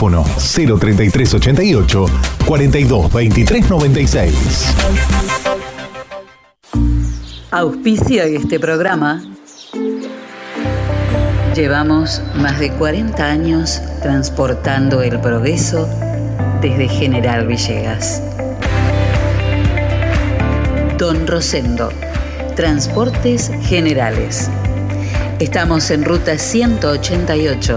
Teléfono 03388 42 23 96. Auspicia este programa. Llevamos más de 40 años transportando el progreso desde General Villegas. Don Rosendo, Transportes Generales. Estamos en ruta 188,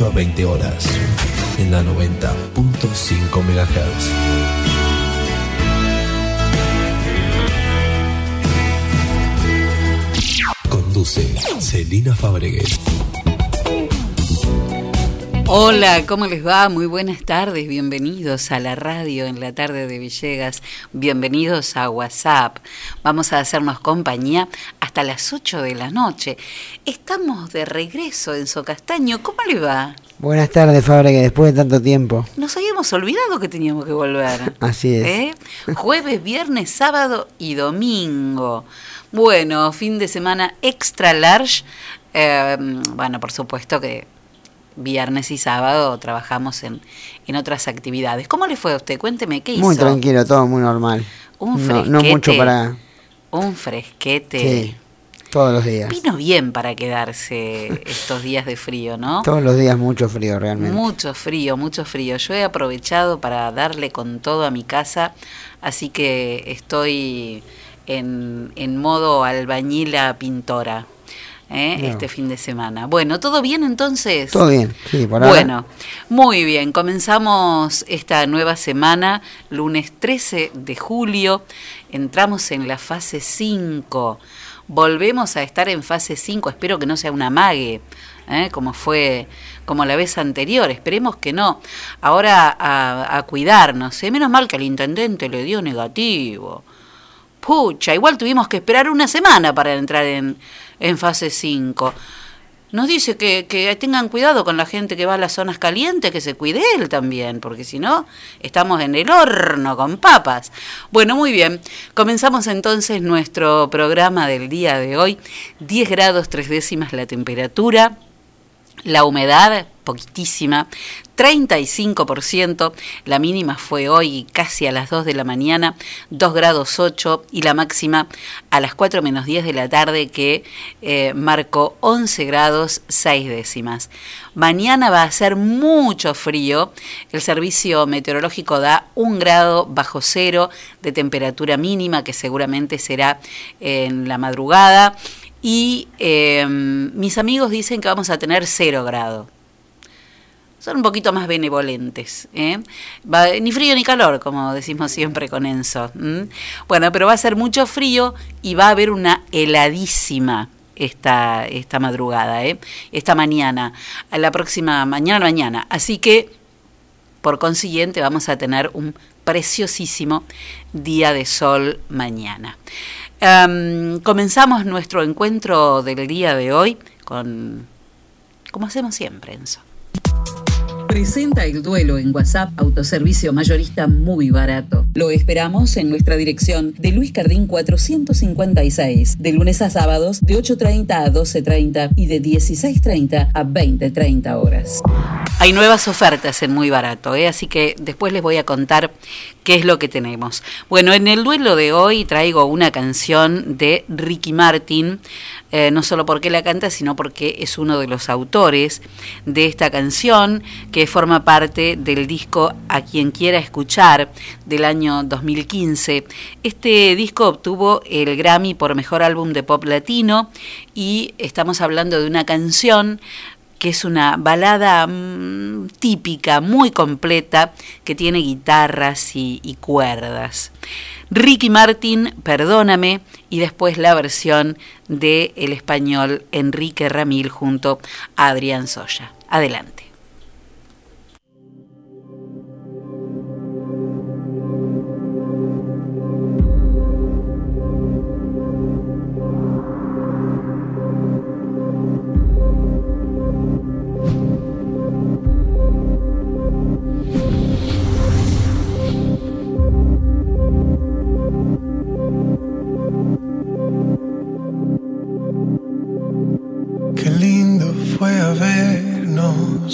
18 a 20 horas, en la 90.5 MHz. Conduce Celina Fabregues. Hola, ¿cómo les va? Muy buenas tardes, bienvenidos a la radio en la tarde de Villegas, bienvenidos a WhatsApp. Vamos a hacernos compañía hasta las 8 de la noche. Estamos de regreso en Socastaño, ¿cómo le va? Buenas tardes, Fabre, que después de tanto tiempo. Nos habíamos olvidado que teníamos que volver. Así es. ¿Eh? Jueves, viernes, sábado y domingo. Bueno, fin de semana extra large. Eh, bueno, por supuesto que viernes y sábado trabajamos en, en otras actividades. ¿Cómo le fue a usted? Cuénteme, ¿qué hizo? Muy tranquilo, todo muy normal. Un no, fresquete. no mucho para... Un fresquete. Sí, todos los días. Vino bien para quedarse estos días de frío, ¿no? Todos los días mucho frío realmente. Mucho frío, mucho frío. Yo he aprovechado para darle con todo a mi casa, así que estoy en, en modo albañila pintora. ¿Eh? No. este fin de semana. Bueno, ¿todo bien entonces? Todo bien, sí, por ahora. Bueno, muy bien. Comenzamos esta nueva semana, lunes 13 de julio. Entramos en la fase 5. Volvemos a estar en fase 5. Espero que no sea una mague, ¿eh? como fue como la vez anterior. Esperemos que no. Ahora a, a cuidarnos. ¿eh? Menos mal que al intendente le dio negativo. Pucha, igual tuvimos que esperar una semana para entrar en, en fase 5. Nos dice que, que tengan cuidado con la gente que va a las zonas calientes, que se cuide él también, porque si no, estamos en el horno con papas. Bueno, muy bien. Comenzamos entonces nuestro programa del día de hoy. 10 grados tres décimas la temperatura. La humedad, poquitísima, 35%, la mínima fue hoy casi a las 2 de la mañana, 2 grados 8 y la máxima a las 4 menos 10 de la tarde que eh, marcó 11 grados 6 décimas. Mañana va a ser mucho frío, el servicio meteorológico da un grado bajo cero de temperatura mínima que seguramente será en la madrugada y eh, mis amigos dicen que vamos a tener cero grado. son un poquito más benevolentes. ¿eh? Ni frío ni calor, como decimos siempre con Enzo. Bueno, pero va a ser mucho frío y va a haber una heladísima esta, esta madrugada, ¿eh? esta mañana, la próxima mañana, mañana. Así que, por consiguiente, vamos a tener un preciosísimo día de sol mañana. Am, comenzamos nuestro encuentro del día de hoy con, como hacemos siempre, Enzo. Presenta el duelo en WhatsApp, autoservicio mayorista muy barato. Lo esperamos en nuestra dirección de Luis Cardín 456, de lunes a sábados de 8.30 a 12.30 y de 16.30 a 20.30 horas. Hay nuevas ofertas en Muy Barato, ¿eh? así que después les voy a contar qué es lo que tenemos. Bueno, en el duelo de hoy traigo una canción de Ricky Martin, eh, no solo porque la canta, sino porque es uno de los autores de esta canción, que forma parte del disco A quien quiera escuchar del año 2015. Este disco obtuvo el Grammy por Mejor Álbum de Pop Latino y estamos hablando de una canción que es una balada mm, típica, muy completa, que tiene guitarras y, y cuerdas. Ricky Martin, Perdóname, y después la versión de el español Enrique Ramil junto a Adrián Soya. Adelante.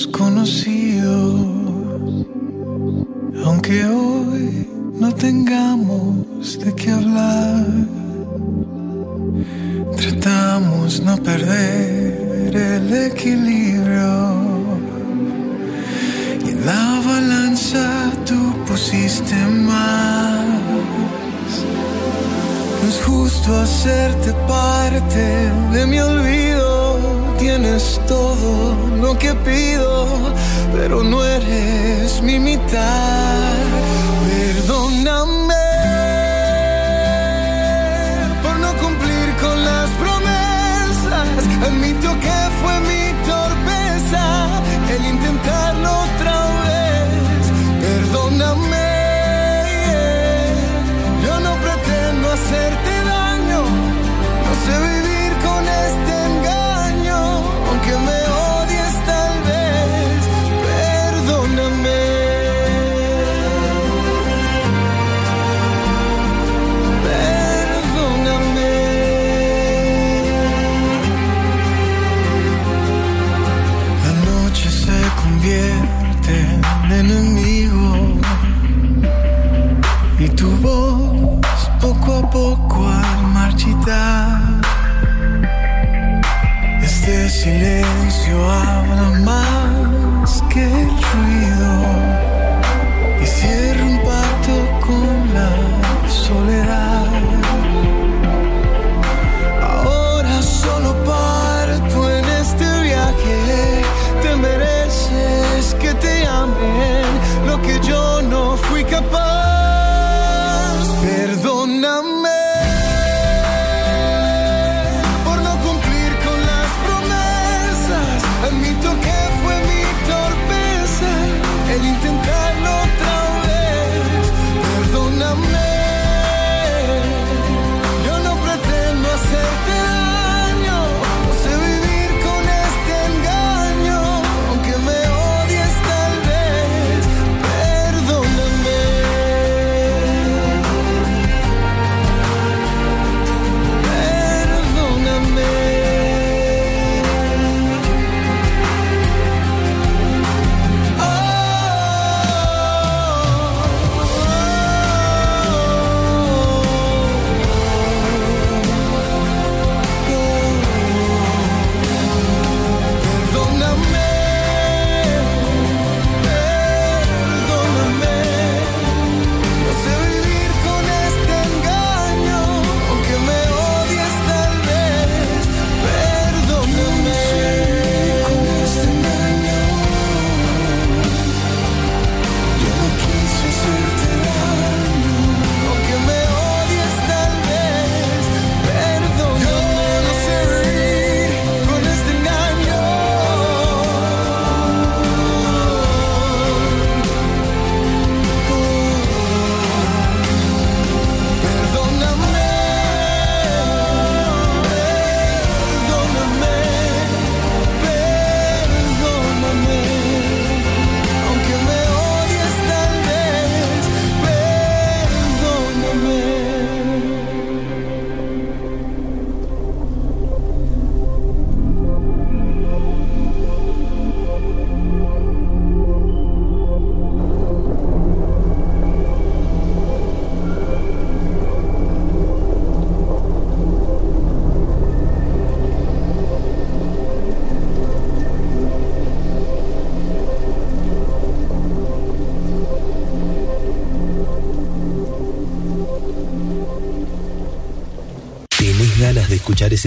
Habernos conocido, aunque hoy no tengamos de qué hablar. Tratamos no perder el equilibrio y en la balanza tú pusiste más. No es justo hacerte parte de mi olvido. Tienes todo lo que pido, pero no eres mi mitad. Perdóname por no cumplir con las promesas. Admito que fue mi torpeza el intentarlo otra vez. Perdóname.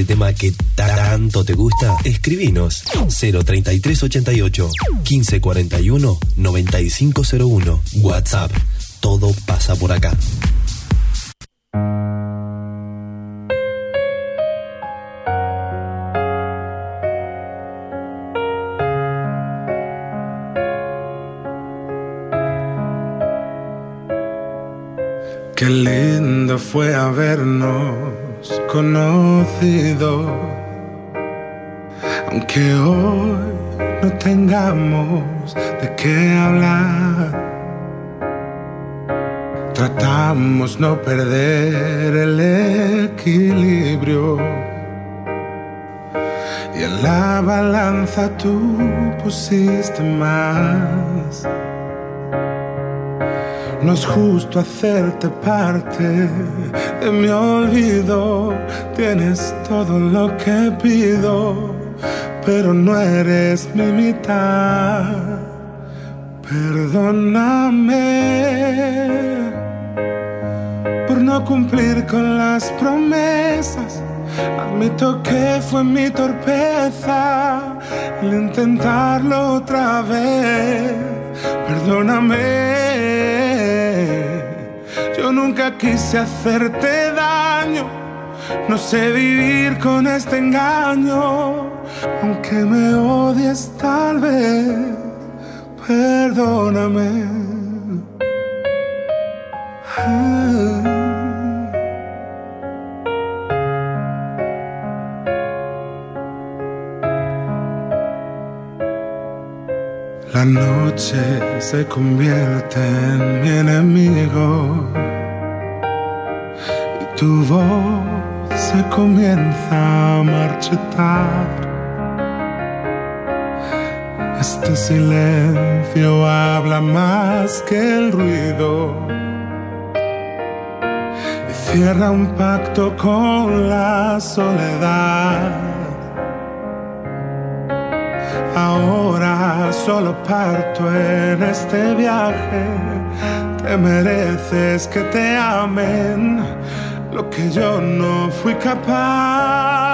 Tema que tanto te gusta? Escribinos 03388 1541 9501 WhatsApp. Todo pasa por acá. Qué lindo fue habernos conocido, aunque hoy no tengamos de qué hablar. Tratamos no perder el equilibrio. Y en la balanza tú pusiste más. No es justo hacerte parte de mi olvido. Tienes todo lo que pido, pero no eres mi mitad. Perdóname por no cumplir con las promesas. Admito que fue mi torpeza el intentarlo otra vez. Perdóname. Nunca quise hacerte daño. No sé vivir con este engaño. Aunque me odies tal vez. Perdóname. La noche se convierte en mi enemigo tu voz se comienza a marchitar. Este silencio habla más que el ruido y cierra un pacto con la soledad. Ahora solo parto en este viaje. Te mereces que te amen lo que yo no fui capaz.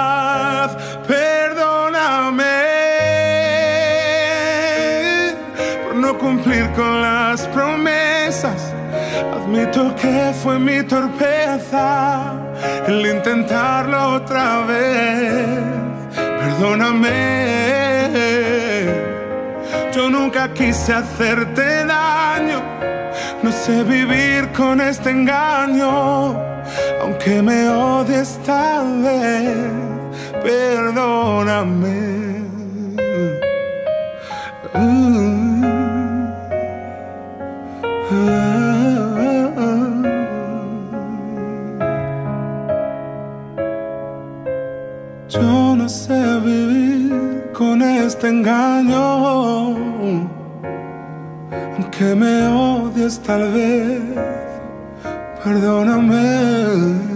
Perdóname por no cumplir con las promesas. Admito que fue mi torpeza el intentarlo otra vez. Perdóname. Yo nunca quise hacerte. No sé vivir con este engaño. Aunque me odies tal vez. Perdóname. Yo no sé vivir con este engaño. Aunque me odies tal vez. Perdóname.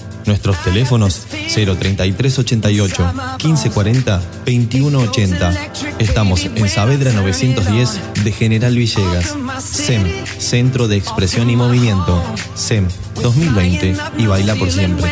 Nuestros teléfonos 03388 1540 2180. Estamos en Saavedra 910 de General Villegas. SEM, Centro de Expresión y Movimiento. SEM 2020 y baila por siempre.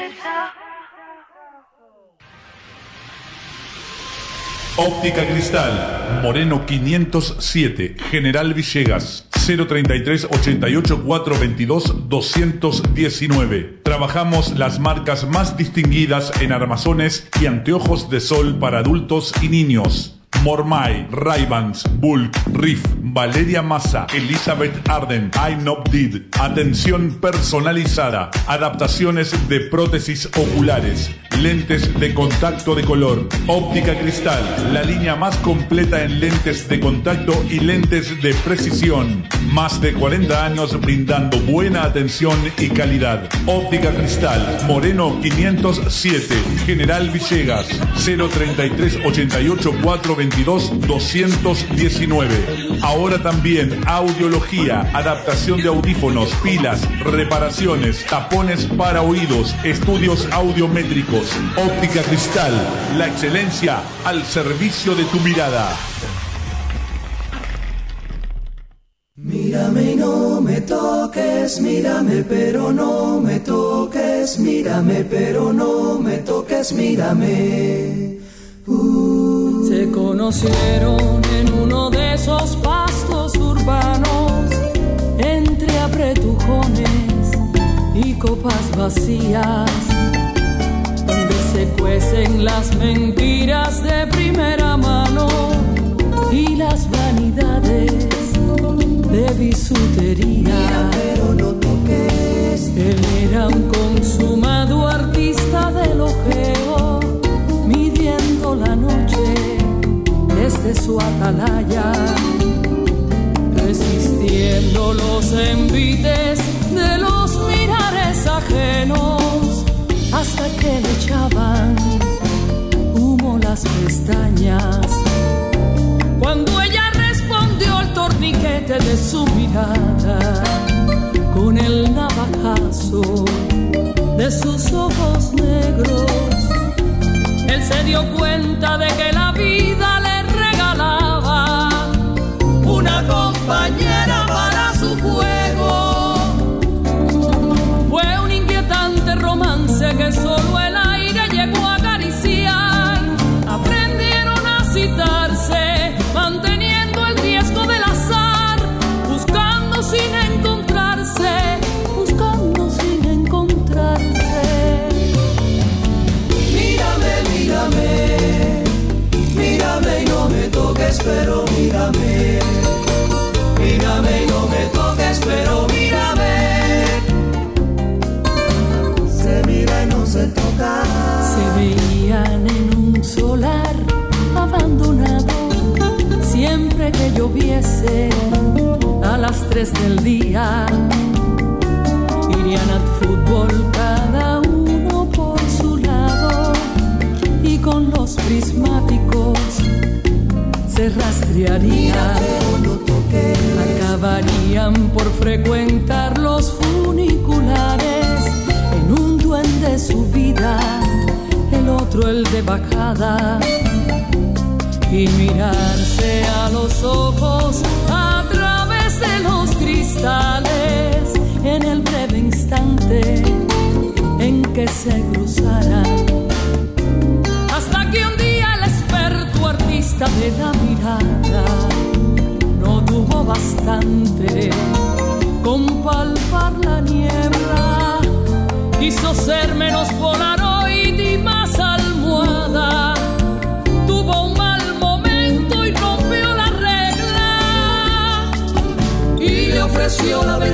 Óptica Cristal, Moreno 507, General Villegas, 033 88 422 219. Trabajamos las marcas más distinguidas en armazones y anteojos de sol para adultos y niños. Mormai, Raybans, Bulk, Riff, Valeria Massa, Elizabeth Arden, I'm Not Did. Atención personalizada, adaptaciones de prótesis oculares, lentes de contacto de color, óptica cristal, la línea más completa en lentes de contacto y lentes de precisión. Más de 40 años brindando buena atención y calidad. Óptica cristal, Moreno 507, General Villegas, 033 88 422 219. Ahora también audiología, adaptación de audífonos, pilas, reparaciones, tapones para oídos, estudios audiométricos, óptica cristal, la excelencia al servicio de tu mirada. Mírame y no me toques, mírame pero no me toques, mírame pero no me toques, mírame. Uh. Se conocieron en uno de esos pastos urbanos, entre apretujones y copas vacías, se cuecen las mentiras de primera mano y las vanidades de bisutería. pero no toques. Él era un consumado artista del ojeo, midiendo la noche desde su atalaya, resistiendo los envites de los mirares ajenos, hasta que le echaban humo las pestañas. Cuando ella respondió al torniquete de su mirada, con el navajazo de sus ojos negros, él se dio cuenta de que la vida le regalaba una compañera para su juego. Que solo a las 3 del día. Irían al fútbol cada uno por su lado y con los prismáticos se rastrearían. Acabarían por frecuentar los funiculares en un duende su vida, el otro el de bajada y mirarse a los ojos a través de los cristales en el breve instante en que se cruzarán. Hasta que un día el experto artista de la mirada no tuvo bastante con palpar la niebla, quiso ser menos polaroid y más almohada. Le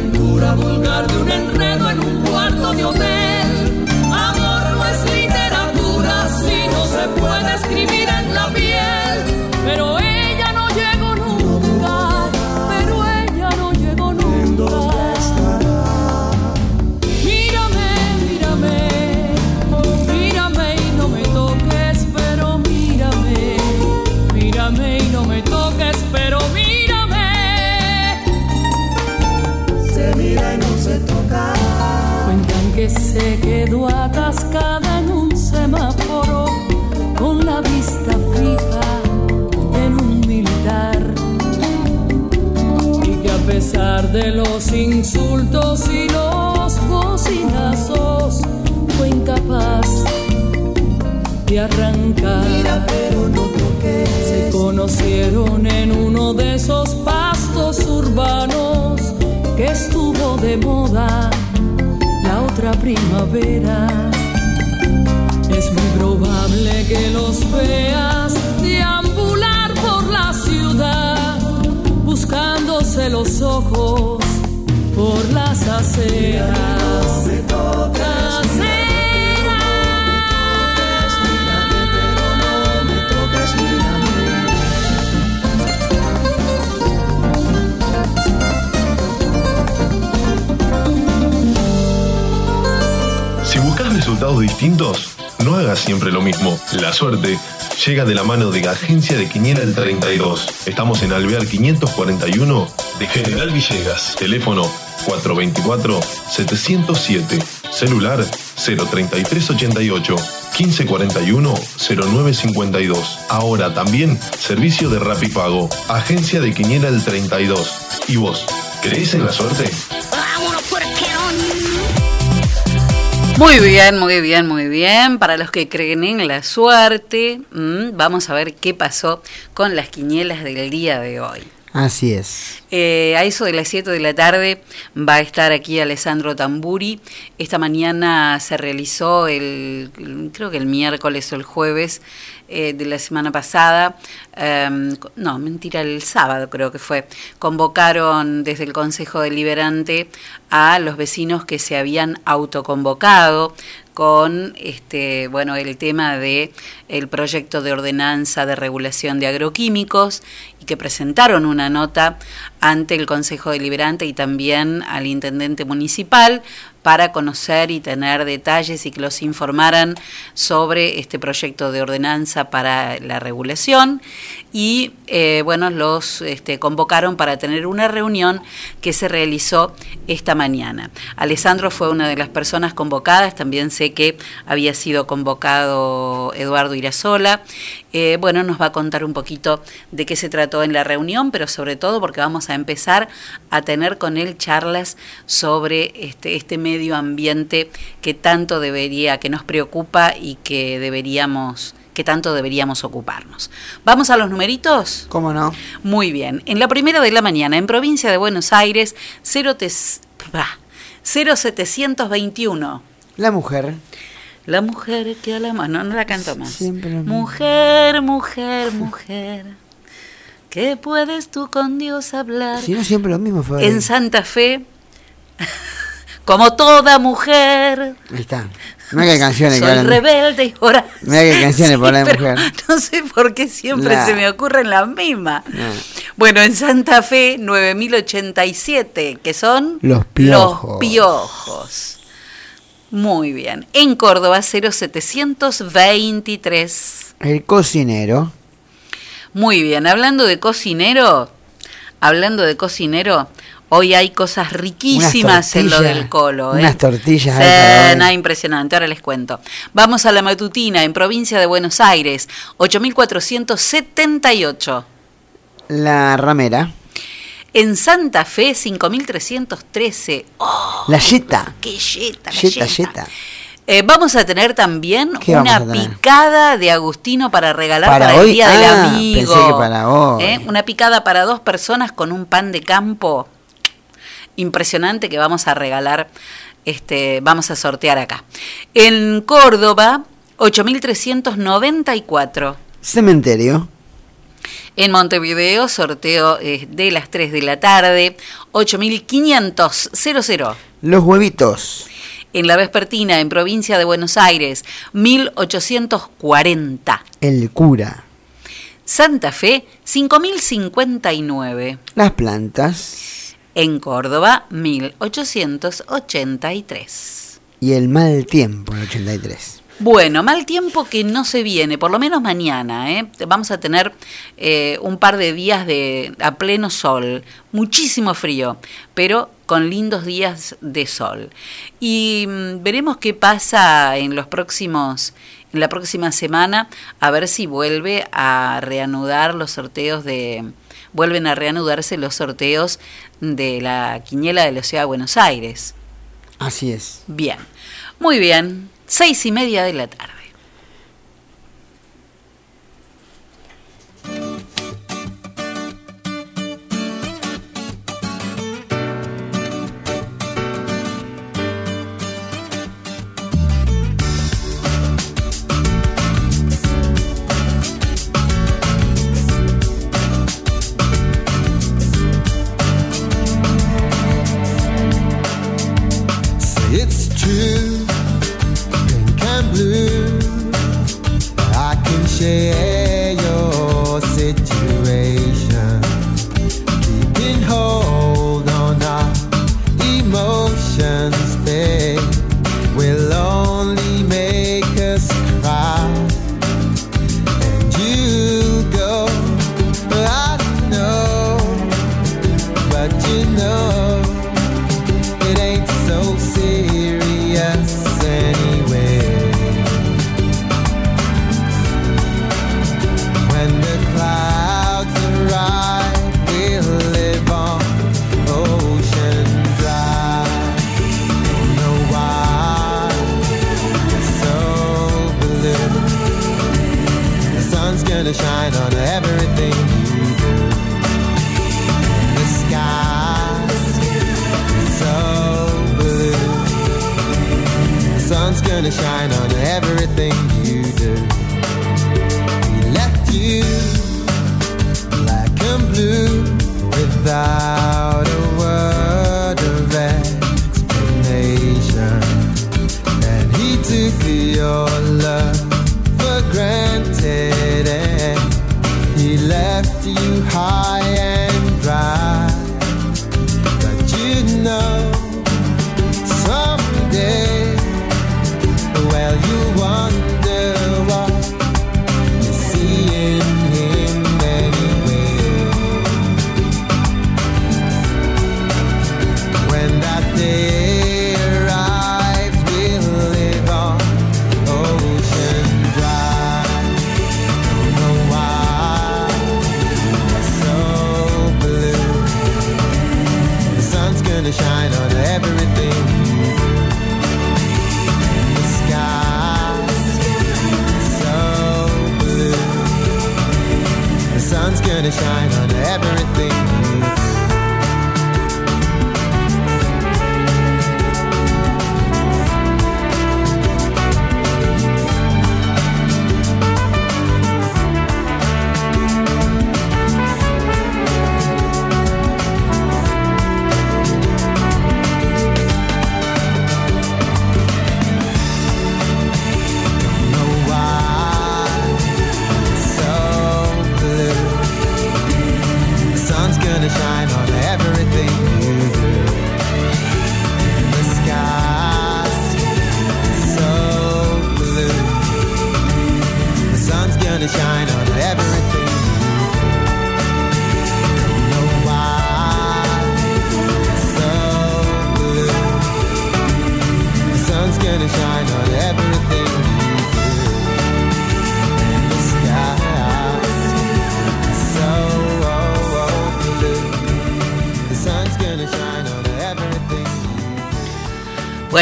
los insultos y los bocinazos fue incapaz de arrancar. pero no toques. Se conocieron en uno de esos pastos urbanos que estuvo de moda la otra primavera. Es muy probable que los veas deambular por la ciudad, buscándose los ojos Si buscas resultados distintos, no hagas siempre lo mismo. La suerte llega de la mano de Agencia de Quiniela el 32. Estamos en Alvear 541 de General Villegas. Teléfono 424-707. Celular 03388 1541 0952. Ahora también servicio de Rapipago. Agencia de Quiniela el 32. ¿Y vos? ¿Crees en la suerte? Muy bien, muy bien, muy bien. Para los que creen en la suerte, mm, vamos a ver qué pasó con las quinielas del día de hoy. Así es. Eh, a eso de las 7 de la tarde va a estar aquí Alessandro Tamburi. Esta mañana se realizó el, creo que el miércoles o el jueves eh, de la semana pasada, em, no, mentira, el sábado creo que fue, convocaron desde el Consejo Deliberante a los vecinos que se habían autoconvocado con este bueno el tema de el proyecto de ordenanza de regulación de agroquímicos y que presentaron una nota ante el Consejo Deliberante y también al intendente municipal para conocer y tener detalles y que los informaran sobre este proyecto de ordenanza para la regulación y eh, bueno los este, convocaron para tener una reunión que se realizó esta mañana. Alessandro fue una de las personas convocadas, también sé que había sido convocado Eduardo Irasola. Eh, bueno, nos va a contar un poquito de qué se trató en la reunión, pero sobre todo porque vamos a empezar a tener con él charlas sobre este, este medio ambiente que tanto debería, que nos preocupa y que deberíamos que tanto deberíamos ocuparnos. ¿Vamos a los numeritos? ¿Cómo no? Muy bien. En la primera de la mañana, en provincia de Buenos Aires, 0 tes- bah, 0721. La mujer. La mujer que a la mano, no la canto más. Siempre. Mujer, mujer, mujer. ¿Qué puedes tú con Dios hablar? Si no, siempre lo mismo fue. En Santa Fe, como toda mujer. Ahí está. Mira qué canciones que Soy rebelde y ahora. Mira qué canciones para la pero mujer. No sé por qué siempre La- se me ocurren las mismas. No. Bueno, en Santa Fe, 9087, que son Los piojos. Los piojos. Muy bien. En Córdoba, 0723. El cocinero. Muy bien. Hablando de cocinero, hablando de cocinero, hoy hay cosas riquísimas en lo del colo. ¿eh? unas tortillas nada impresionante, ahora les cuento. Vamos a la matutina en provincia de Buenos Aires, 8478. La ramera. En Santa Fe, 5313. ¡Oh, La yeta. qué yeta! la Yeta, yeta! Eh, vamos a tener también ¿Qué vamos una tener? picada de Agustino para regalar ¿Para el Día del Ah, Amigo. pensé que para hoy. ¿Eh? Una picada para dos personas con un pan de campo impresionante que vamos a regalar, este, vamos a sortear acá. En Córdoba, 8394. Cementerio. En Montevideo, sorteo eh, de las 3 de la tarde, 8500. Los huevitos. En la Vespertina, en provincia de Buenos Aires, 1840. El cura. Santa Fe, 5059. Las plantas. En Córdoba, 1883. Y el mal tiempo, el 83. Bueno, mal tiempo que no se viene, por lo menos mañana. ¿eh? Vamos a tener eh, un par de días de, a pleno sol, muchísimo frío, pero con lindos días de sol. Y mm, veremos qué pasa en los próximos, en la próxima semana, a ver si vuelve a reanudar los sorteos de, vuelven a reanudarse los sorteos de la quiniela de la Ciudad de Buenos Aires. Así es. Bien, muy bien, seis y media de la tarde.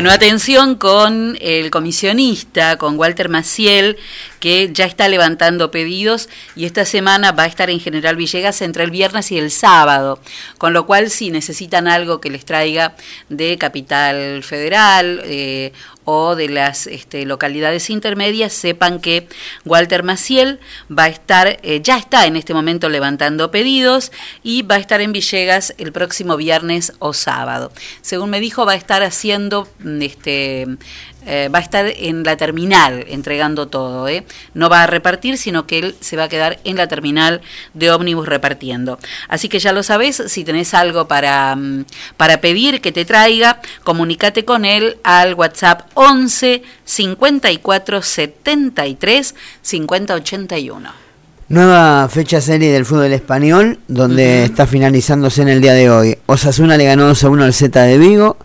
Bueno, atención con el comisionista, con Walter Maciel, que ya está levantando pedidos y esta semana va a estar en General Villegas entre el viernes y el sábado. Con lo cual, si necesitan algo que les traiga de Capital Federal eh, o de las este, localidades intermedias, sepan que Walter Maciel va a estar, eh, ya está en este momento levantando pedidos y va a estar en Villegas el próximo viernes o sábado. Según me dijo, va a estar haciendo mm, este eh, va a estar en la terminal entregando todo, ¿eh? no va a repartir, sino que él se va a quedar en la terminal de ómnibus repartiendo. Así que ya lo sabes, si tenés algo para, mm, para pedir que te traiga, comunícate con él al WhatsApp 11 54 73 50 81. Nueva fecha serie del fútbol español, donde está finalizándose en el día de hoy. Osasuna le ganó 2 a 1 al Z de Vigo.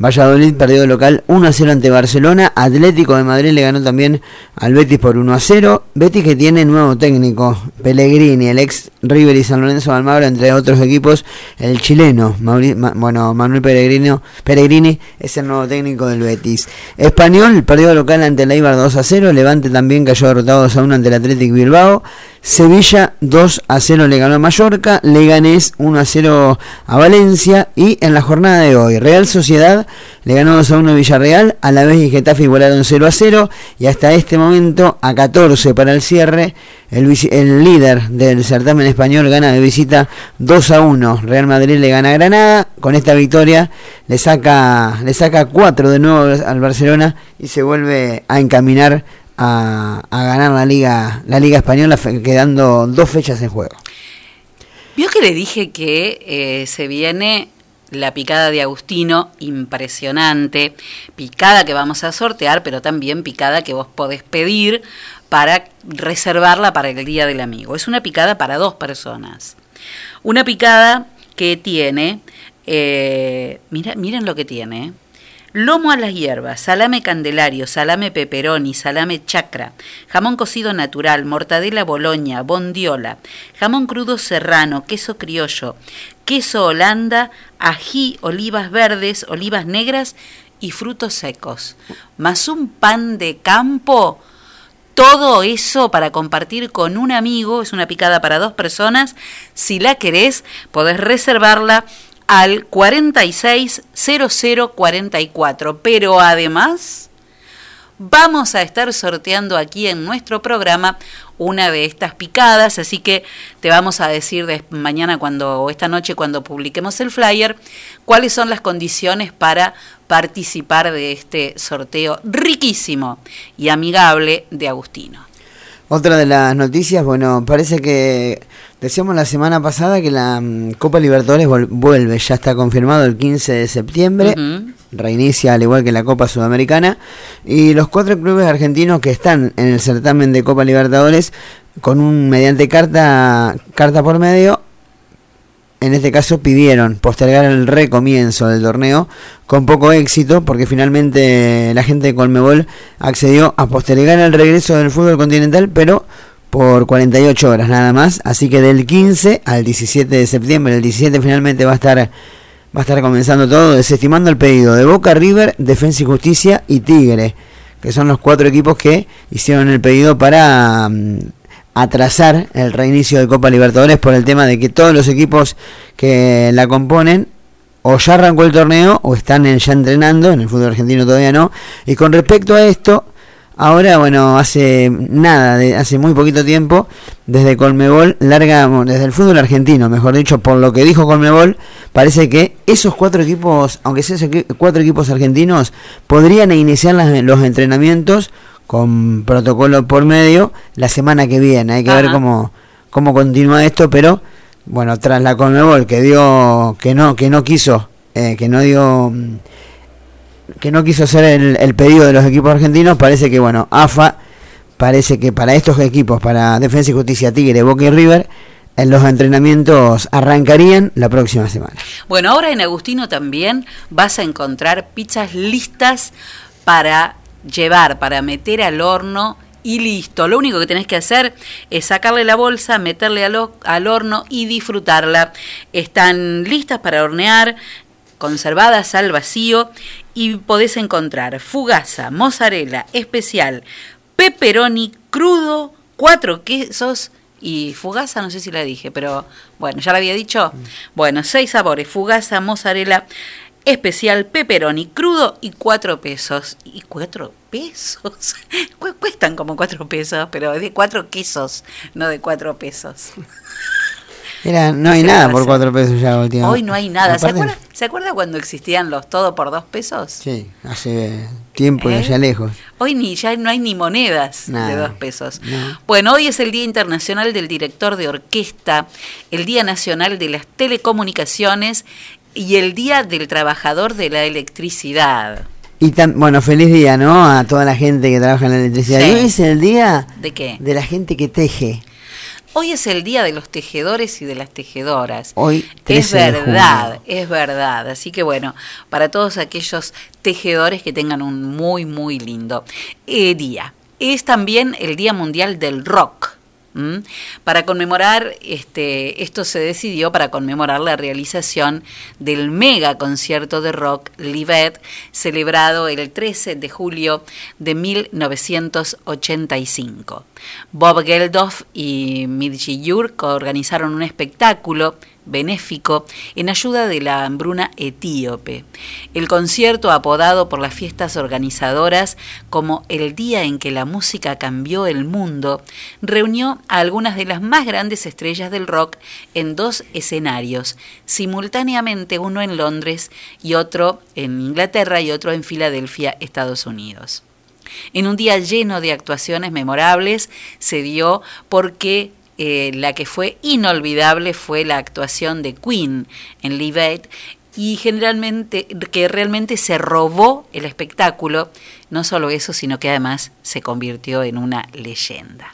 Valladolid perdió de local 1 a 0 ante Barcelona. Atlético de Madrid le ganó también al Betis por 1 a 0. Betis que tiene nuevo técnico, Pellegrini, el ex River y San Lorenzo de Almagro, entre otros equipos, el chileno, bueno, Manuel Pellegrino, Pellegrini es el nuevo técnico del Betis. Español perdió local ante el Eibar 2 a 0. Levante también cayó derrotado 2 a 1 ante el Atlético Bilbao. Sevilla 2 a 0 le ganó a Mallorca, Leganés 1 a 0 a Valencia y en la jornada de hoy Real Sociedad le ganó 2 a 1 a Villarreal, a la vez y Getafe igualaron 0 a 0 y hasta este momento a 14 para el cierre el, líder del certamen español gana de visita 2 a 1, Real Madrid le gana a Granada, con esta victoria le saca le saca 4 de nuevo al Barcelona y se vuelve a encaminar a, a ganar la liga la liga española quedando dos fechas en juego. Vio que le dije que eh, se viene la picada de Agustino, impresionante, picada que vamos a sortear, pero también picada que vos podés pedir para reservarla para el Día del Amigo. Es una picada para dos personas. Una picada que tiene, eh, mira, miren lo que tiene, ¿eh? Lomo a las hierbas, salame candelario, salame peperoni, salame chacra, jamón cocido natural, mortadela boloña, bondiola, jamón crudo serrano, queso criollo, queso holanda, ají, olivas verdes, olivas negras y frutos secos. Más un pan de campo. Todo eso para compartir con un amigo, es una picada para dos personas. Si la querés, podés reservarla al 460044. Pero además, vamos a estar sorteando aquí en nuestro programa una de estas picadas, así que te vamos a decir de mañana cuando o esta noche cuando publiquemos el flyer cuáles son las condiciones para participar de este sorteo riquísimo y amigable de Agustino. Otra de las noticias, bueno, parece que decíamos la semana pasada que la mm, Copa Libertadores vuelve, ya está confirmado el 15 de septiembre. Reinicia al igual que la Copa Sudamericana, y los cuatro clubes argentinos que están en el certamen de Copa Libertadores, con un mediante carta, carta por medio, en este caso pidieron postergar el recomienzo del torneo con poco éxito porque finalmente la gente de Colmebol accedió a postergar el regreso del fútbol continental pero por 48 horas nada más. Así que del 15 al 17 de septiembre el 17 finalmente va a estar va a estar comenzando todo desestimando el pedido de Boca River Defensa y Justicia y Tigre que son los cuatro equipos que hicieron el pedido para mm, atrasar el reinicio de Copa Libertadores por el tema de que todos los equipos que la componen o ya arrancó el torneo o están ya entrenando, en el fútbol argentino todavía no. Y con respecto a esto, ahora, bueno, hace nada, de, hace muy poquito tiempo, desde Colmebol, larga, desde el fútbol argentino, mejor dicho, por lo que dijo Colmebol, parece que esos cuatro equipos, aunque sean cuatro equipos argentinos, podrían iniciar las- los entrenamientos con protocolo por medio la semana que viene. Hay que ver cómo, cómo continúa esto, pero bueno, tras la Conmebol que dio, que no, que no quiso, eh, que no dio, mm, que no quiso hacer el, pedido de los equipos argentinos, parece que bueno, AFA parece que para estos equipos, para Defensa y Justicia, Tigre, Boca y River, en los entrenamientos arrancarían la próxima semana. Bueno, ahora en Agustino también vas a encontrar pizzas listas para llevar, para meter al horno y listo. Lo único que tenés que hacer es sacarle la bolsa, meterle al, al horno y disfrutarla. Están listas para hornear, conservadas al vacío y podés encontrar fugaza, mozzarella especial, pepperoni crudo, cuatro quesos y fugaza, no sé si la dije, pero bueno, ya la había dicho. Bueno, seis sabores, fugaza, mozzarella especial, pepperoni crudo y cuatro pesos. ¿Y cuatro pesos? Cu- Cuestan como cuatro pesos, pero es de cuatro quesos, no de cuatro pesos. No hay nada por cuatro pesos ya últimamente. Hoy no hay nada. ¿Se acuerda, ¿Se acuerda cuando existían los todo por dos pesos? Sí, hace tiempo y ¿Eh? allá lejos. Hoy ni ya no hay ni monedas de dos pesos. No. Bueno, hoy es el Día Internacional del Director de Orquesta, el Día Nacional de las Telecomunicaciones y el Día del Trabajador de la Electricidad. Y tam- bueno, feliz día, ¿no? A toda la gente que trabaja en la electricidad. Sí. Y hoy es el día ¿De qué? de la gente que teje. Hoy es el Día de los Tejedores y de las Tejedoras. Hoy, Es 13 de verdad, es verdad. Así que bueno, para todos aquellos tejedores que tengan un muy, muy lindo eh, día. Es también el Día Mundial del Rock. Para conmemorar, este, esto se decidió para conmemorar la realización del mega concierto de rock Livet, celebrado el 13 de julio de 1985. Bob Geldof y Midji Yurk organizaron un espectáculo benéfico en ayuda de la hambruna etíope. El concierto, apodado por las fiestas organizadoras como el día en que la música cambió el mundo, reunió a algunas de las más grandes estrellas del rock en dos escenarios, simultáneamente uno en Londres y otro en Inglaterra y otro en Filadelfia, Estados Unidos. En un día lleno de actuaciones memorables se dio porque eh, la que fue inolvidable fue la actuación de Queen en Live Aid y generalmente que realmente se robó el espectáculo, no solo eso, sino que además se convirtió en una leyenda.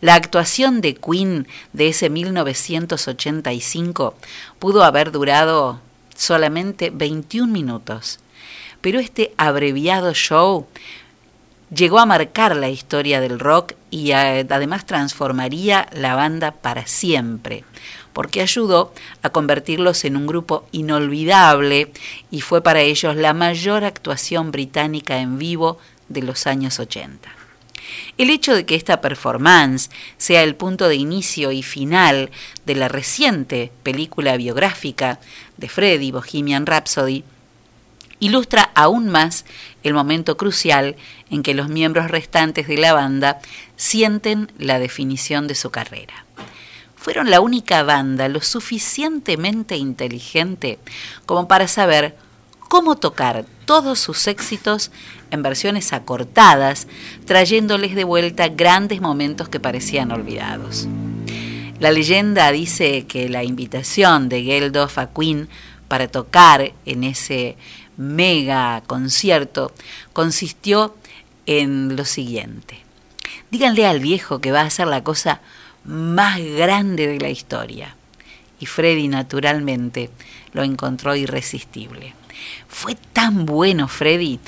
La actuación de Queen de ese 1985 pudo haber durado solamente 21 minutos, pero este abreviado show llegó a marcar la historia del rock y eh, además transformaría la banda para siempre, porque ayudó a convertirlos en un grupo inolvidable y fue para ellos la mayor actuación británica en vivo de los años 80. El hecho de que esta performance sea el punto de inicio y final de la reciente película biográfica de Freddie Bohemian Rhapsody ilustra aún más el momento crucial en que los miembros restantes de la banda sienten la definición de su carrera. Fueron la única banda lo suficientemente inteligente como para saber cómo tocar todos sus éxitos en versiones acortadas, trayéndoles de vuelta grandes momentos que parecían olvidados. La leyenda dice que la invitación de Geldof a Queen para tocar en ese mega concierto consistió en lo siguiente. Díganle al viejo que va a hacer la cosa más grande de la historia. Y Freddy naturalmente lo encontró irresistible. Fue tan bueno Freddy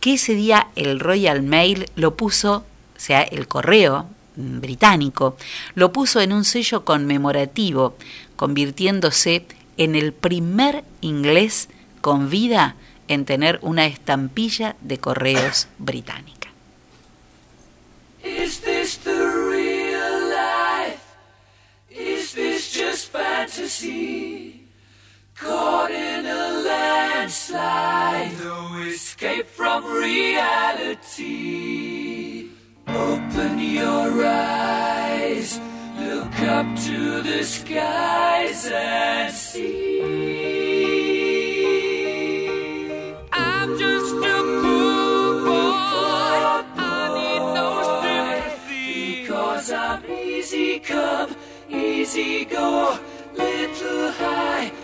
que ese día el Royal Mail lo puso, o sea, el correo británico, lo puso en un sello conmemorativo, convirtiéndose en el primer inglés con vida en tener una estampilla de correos británica. Is this the real life? Is this just fantasy? Caught in a landslide, no escape from reality. Open your eyes, look up to the skies and see. Oh, little high.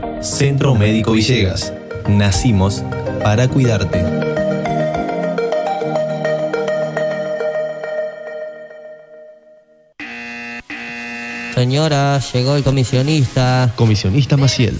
Centro Médico Villegas. Nacimos para cuidarte. Señora, llegó el comisionista. Comisionista Maciel.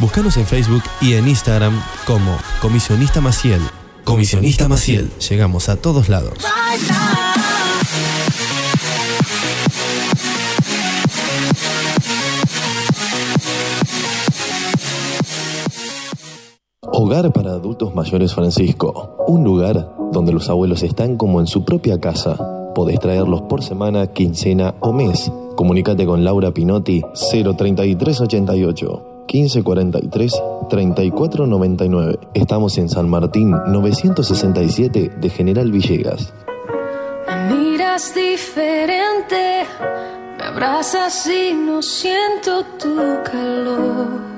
Búscanos en Facebook y en Instagram como Comisionista Maciel. Comisionista Maciel. Llegamos a todos lados. Hogar para adultos mayores Francisco. Un lugar donde los abuelos están como en su propia casa. Podés traerlos por semana, quincena o mes. Comunícate con Laura Pinotti 03388. 1543 3499. Estamos en San Martín 967 de General Villegas. Me miras diferente, me abrazas y no siento tu calor.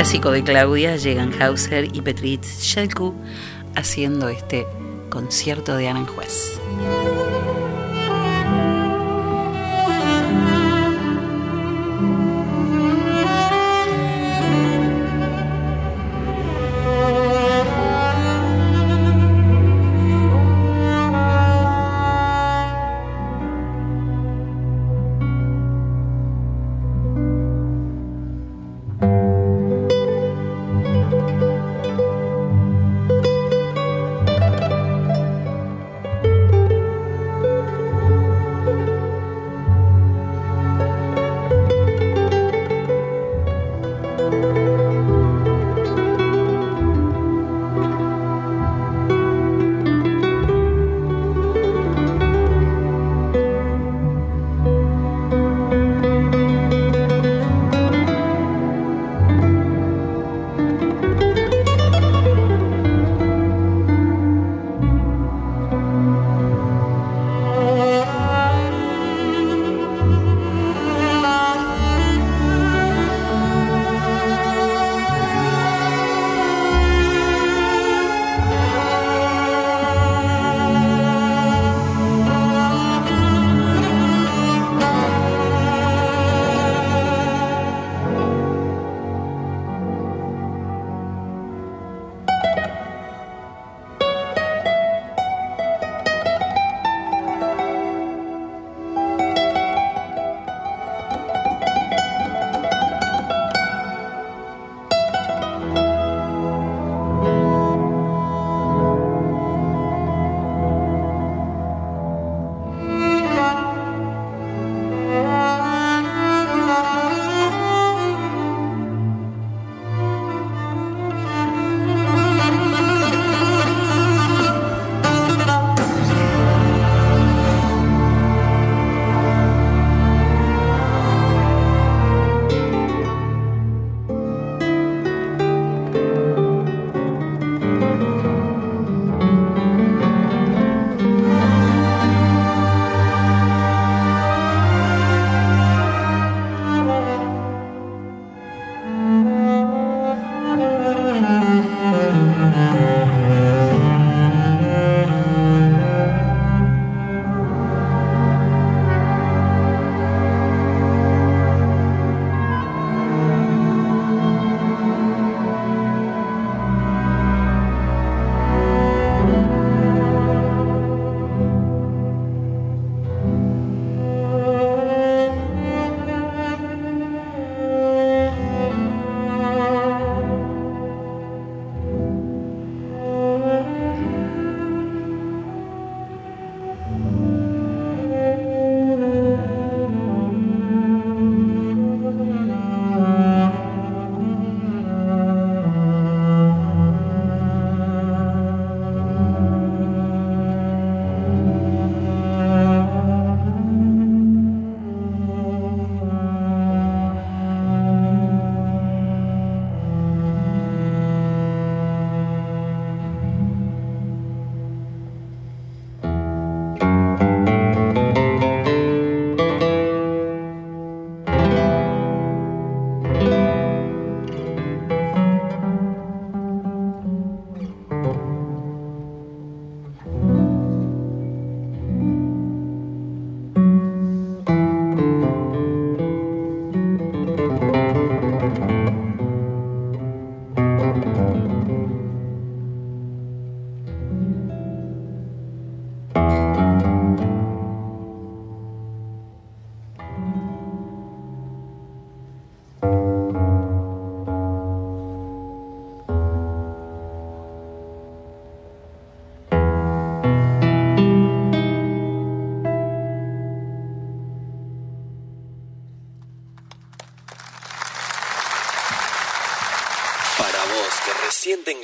Clásico de Claudia llegan Hauser y Petrit Shelku haciendo este concierto de Aranjuez.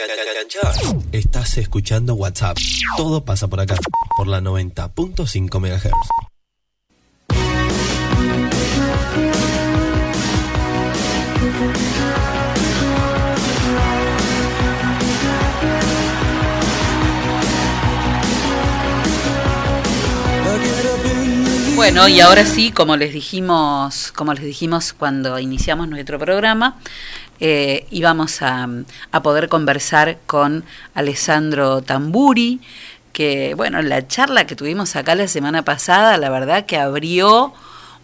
Enganchar. Estás escuchando WhatsApp. Todo pasa por acá, por la 90.5 MHz. Bueno, y ahora sí, como les dijimos, como les dijimos cuando iniciamos nuestro programa, eh, íbamos a, a poder conversar con Alessandro Tamburi, que bueno, la charla que tuvimos acá la semana pasada, la verdad que abrió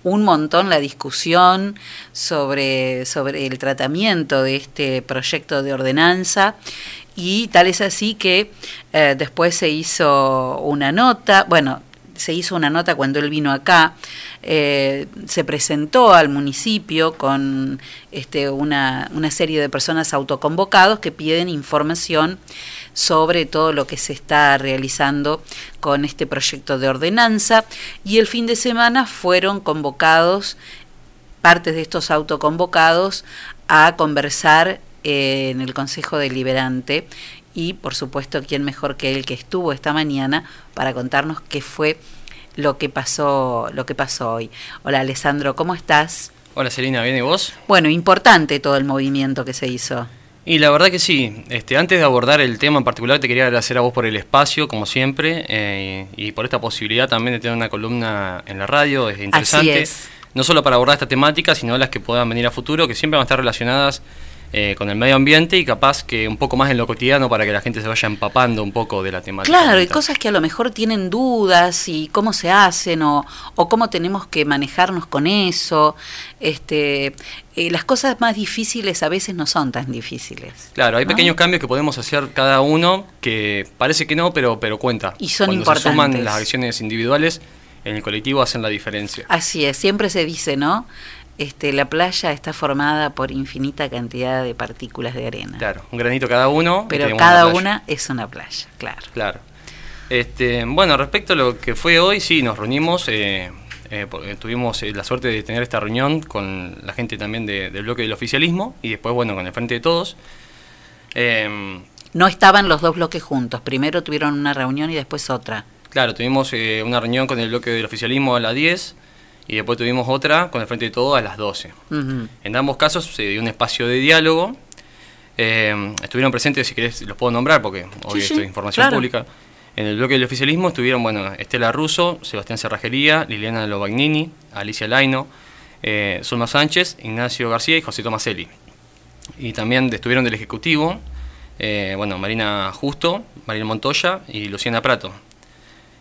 un montón la discusión sobre, sobre el tratamiento de este proyecto de ordenanza. Y tal es así que eh, después se hizo una nota, bueno, se hizo una nota cuando él vino acá, eh, se presentó al municipio con este, una, una serie de personas autoconvocados que piden información sobre todo lo que se está realizando con este proyecto de ordenanza. Y el fin de semana fueron convocados partes de estos autoconvocados a conversar eh, en el Consejo Deliberante y por supuesto quién mejor que él que estuvo esta mañana para contarnos qué fue lo que pasó lo que pasó hoy. Hola Alessandro, ¿cómo estás? Hola Celina, ¿bien y vos? Bueno, importante todo el movimiento que se hizo. Y la verdad que sí. Este, antes de abordar el tema en particular, te quería agradecer a vos por el espacio, como siempre, eh, y por esta posibilidad también de tener una columna en la radio. Es interesante. es. No solo para abordar esta temática, sino las que puedan venir a futuro, que siempre van a estar relacionadas eh, con el medio ambiente y capaz que un poco más en lo cotidiano para que la gente se vaya empapando un poco de la temática. Claro, y cosas que a lo mejor tienen dudas y cómo se hacen o, o cómo tenemos que manejarnos con eso. Este, eh, las cosas más difíciles a veces no son tan difíciles. Claro, hay ¿no? pequeños cambios que podemos hacer cada uno que parece que no, pero, pero cuenta. Y son Cuando se suman importantes. las acciones individuales, en el colectivo hacen la diferencia. Así es, siempre se dice, ¿no? Este, la playa está formada por infinita cantidad de partículas de arena. Claro, un granito cada uno. Pero cada una es una playa, claro. Claro. Este, bueno, respecto a lo que fue hoy, sí, nos reunimos, eh, eh, porque tuvimos eh, la suerte de tener esta reunión con la gente también de- del bloque del oficialismo y después, bueno, con el Frente de Todos. Eh, No estaban los dos bloques juntos. Primero tuvieron una reunión y después otra. claro, tuvimos eh, una reunión con el bloque del oficialismo a las 10 y después tuvimos otra con el Frente de Todos a las 12. Ujú. En ambos casos se dio un espacio de diálogo. Eh, estuvieron presentes, si querés, los puedo nombrar porque hoy Sí, esto sí, es información claro. pública. En el bloque del oficialismo estuvieron, bueno, Estela Russo, Sebastián Cerrajería, Liliana Lobagnini, Alicia Laino, eh, Zulma Sánchez, Ignacio García y José Tomaselli. Y también estuvieron del Ejecutivo, eh, bueno, Marina Justo, Marina Montoya y Luciana Prato.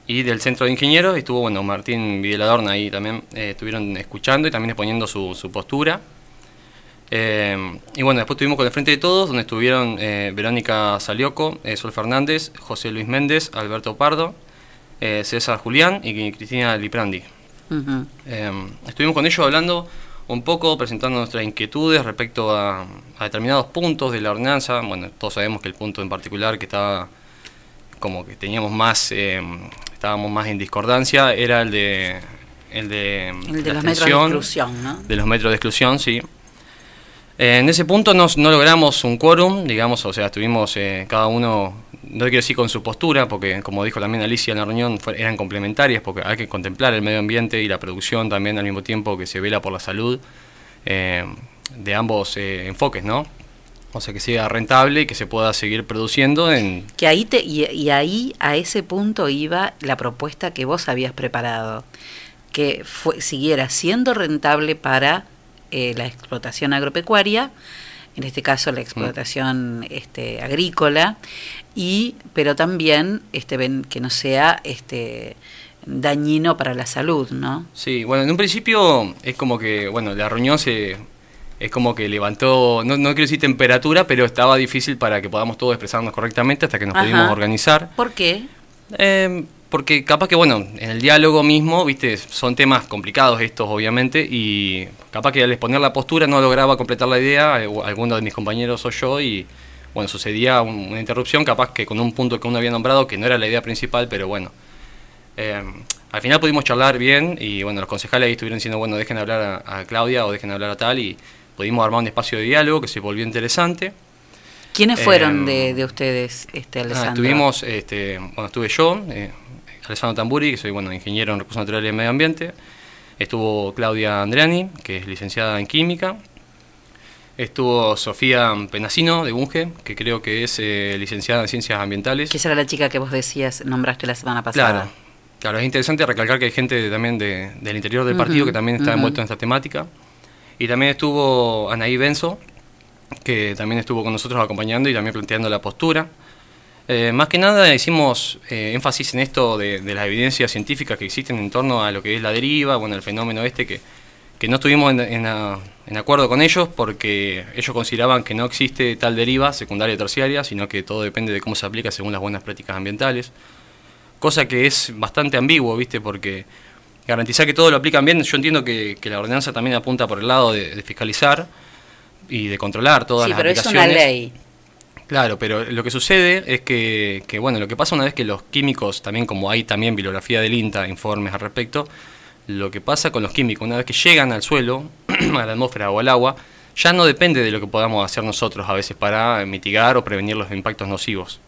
Y del Centro de Ingenieros estuvo, bueno, Martín Videladorna ahí también, eh, estuvieron escuchando y también exponiendo su, su postura. Eh, y bueno, después estuvimos con el Frente de Todos, donde estuvieron eh, Verónica Salioco, Sol Fernández, José Luis Méndez, Alberto Pardo, César Julián y Cristina Liprandi. Estuvimos con ellos hablando un poco, presentando nuestras inquietudes respecto a, a determinados puntos de la ordenanza. Bueno, todos sabemos que el punto en particular que estaba como que teníamos más, eh, estábamos más en discordancia era el de el de, El de la los metros de exclusión, ¿no? de los metros de exclusión, sí. Eh, en ese punto nos- no logramos un quórum, digamos, o sea, estuvimos eh, cada uno, no quiero decir con su postura, porque como dijo también Alicia en la reunión, fue- eran complementarias, porque hay que contemplar el medio ambiente y la producción también al mismo tiempo que se vela por la salud eh, de ambos eh, enfoques, ¿no? O sea, que sea rentable y que se pueda seguir produciendo en... Que ahí te, y, y ahí a ese punto iba la propuesta que vos habías preparado, que fue, siguiera siendo rentable para eh, la explotación agropecuaria, en este caso la explotación este, agrícola, y pero también este ven, que no sea este dañino para la salud, ¿no? Sí, bueno, en un principio es como que, bueno, la reunión se es como que levantó, no, no quiero decir temperatura, pero estaba difícil para que podamos todos expresarnos correctamente hasta que nos Ajá. pudimos organizar. ¿Por qué? Eh, porque capaz que, bueno, en el diálogo mismo, viste, son temas complicados estos, obviamente, y capaz que al exponer la postura no lograba completar la idea, eh, alguno de mis compañeros o yo, y bueno, sucedía un- una interrupción, capaz que con un punto que uno había nombrado, que no era la idea principal, pero bueno. Eh, al final pudimos charlar bien, y bueno, los concejales ahí estuvieron diciendo, bueno, dejen hablar a, a Claudia o dejen hablar a tal, y pudimos armar un espacio de diálogo que se volvió interesante. ¿Quiénes fueron Eh, de, de ustedes, este Ah, Alessandro? estuvimos, este, bueno, estuve yo, eh, Alessandro Tamburi, que soy bueno, ingeniero en recursos naturales y medio ambiente. Estuvo Claudia Andreani, que es licenciada en química. Estuvo Sofía Penasino de Bunge, que creo que es eh, licenciada en ciencias ambientales. Que esa era la chica que vos decías, nombraste la semana pasada. Claro, claro, es interesante recalcar que hay gente también de- del interior del Ujú, partido que también está ujú. envuelto en esta temática. Y también estuvo Anaí Benzo, que también estuvo con nosotros acompañando y también planteando la postura. Eh, más que nada hicimos eh, énfasis en esto de, de las evidencias científicas que existen en torno a lo que es la deriva, bueno, el fenómeno este que, que no estuvimos en, en acuerdo con ellos porque ellos consideraban que no existe tal deriva secundaria y terciaria, sino que todo depende de cómo se aplica según las buenas prácticas ambientales. Cosa que es bastante ambiguo, ¿viste? Porque garantizar que todo lo aplican bien, yo entiendo que, que la ordenanza también apunta por el lado de, de fiscalizar y de controlar todas Sí, las pero es aplicaciones. una ley. Claro, pero lo que sucede es que, que, bueno, lo que pasa una vez que los químicos, también como hay también bibliografía del INTA, informes al respecto, lo que pasa con los químicos, una vez que llegan al suelo, a la atmósfera o al agua, ya no depende de lo que podamos hacer nosotros a veces para mitigar o prevenir los impactos nocivos.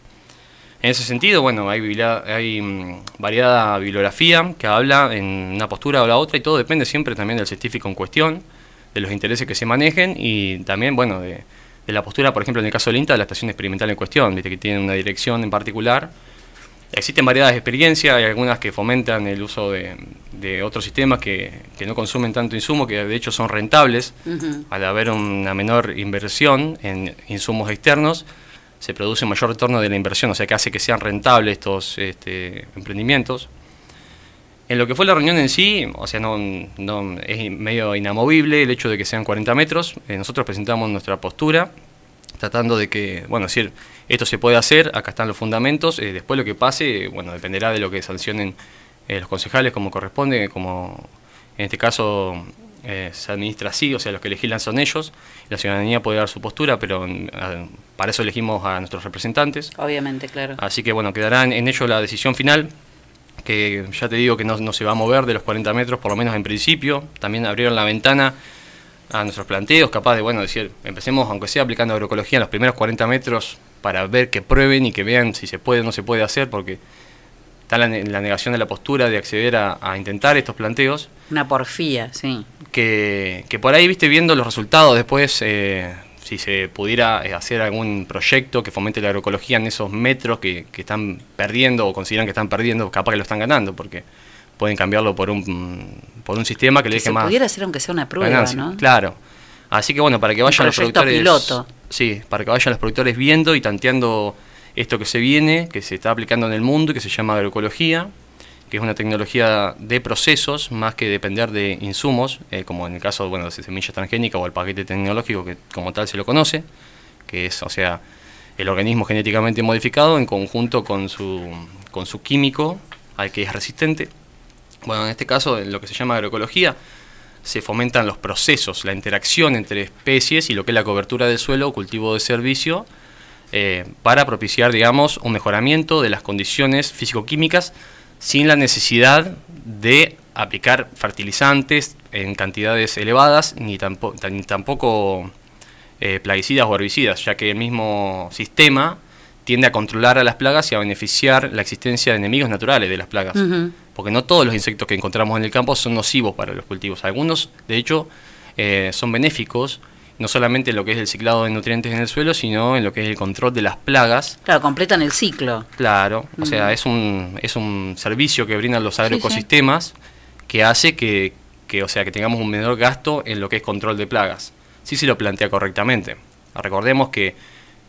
En ese sentido, bueno, hay, mm, variada bibliografía que habla en una postura o la otra y todo depende siempre también del científico en cuestión, de los intereses que se manejen y también, bueno, de, de la postura, por ejemplo, en el caso del INTA, de la estación experimental en cuestión, viste que tiene una dirección en particular. Existen variadas experiencias, hay algunas que fomentan el uso de, de otros sistemas que, que no consumen tanto insumo, que de hecho son rentables, al haber una menor inversión en insumos externos, se produce un mayor retorno de la inversión, o sea que hace que sean rentables estos este, emprendimientos. En lo que fue la reunión en sí, o sea, no, no es medio inamovible el hecho de que sean 40 metros. Eh, nosotros presentamos nuestra postura, tratando de que, bueno, decir, esto se puede hacer, acá están los fundamentos, eh, después lo que pase, bueno, dependerá de lo que sancionen eh, los concejales como corresponde, como en este caso eh, se administra así, o sea, los que legislan son ellos, la ciudadanía puede dar su postura, pero mm, para eso elegimos a nuestros representantes. Obviamente, claro. Así que bueno, quedará en, en ello la decisión final, que ya te digo que no, no se va a mover de los 40 metros, por lo menos en principio. También abrieron la ventana a nuestros planteos, capaz de, bueno, decir, empecemos, aunque sea aplicando agroecología en los primeros 40 metros, para ver que prueben y que vean si se puede o no se puede hacer, porque está la, ne- la negación de la postura de acceder a, a intentar estos planteos Una porfía, sí. que, que por ahí, viste, viendo los resultados después, eh, si se pudiera eh, hacer algún proyecto que fomente la agroecología en esos metros que, que están perdiendo o consideran que están perdiendo, capaz que lo están ganando, porque pueden cambiarlo por un, por un sistema que, le Que deje se más pudiera hacer aunque sea una prueba, ganancia. ¿no? Claro. Así que bueno, para que vayan los productores. piloto. Sí, para que vayan los productores viendo y tanteando esto que se viene, que se está aplicando en el mundo y que se llama agroecología, que es una tecnología de procesos más que depender de insumos, eh, como en el caso bueno, de semilla transgénica o el paquete tecnológico que como tal se lo conoce, que es, o sea, el organismo genéticamente modificado en conjunto con su, con su químico al que es resistente. Bueno, en este caso, en lo que se llama agroecología, se fomentan los procesos, la interacción entre especies y lo que es la cobertura del suelo cultivo de servicio eh, para propiciar, digamos, un mejoramiento de las condiciones físico-químicas sin la necesidad de aplicar fertilizantes en cantidades elevadas ni, tampo- ni tampoco eh, plaguicidas o herbicidas, ya que el mismo sistema tiende a controlar a las plagas y a beneficiar la existencia de enemigos naturales de las plagas porque no todos los insectos que encontramos en el campo son nocivos para los cultivos. Algunos, de hecho, eh, son benéficos, no solamente en lo que es el ciclado de nutrientes en el suelo, sino en lo que es el control de las plagas. Claro, completan el ciclo. Claro, o sea, Mm. es un, es un servicio que brindan los sí. agroecosistemas que hace que, que, o sea, que tengamos un menor gasto en lo que es control de plagas. Si se lo plantea correctamente. Recordemos que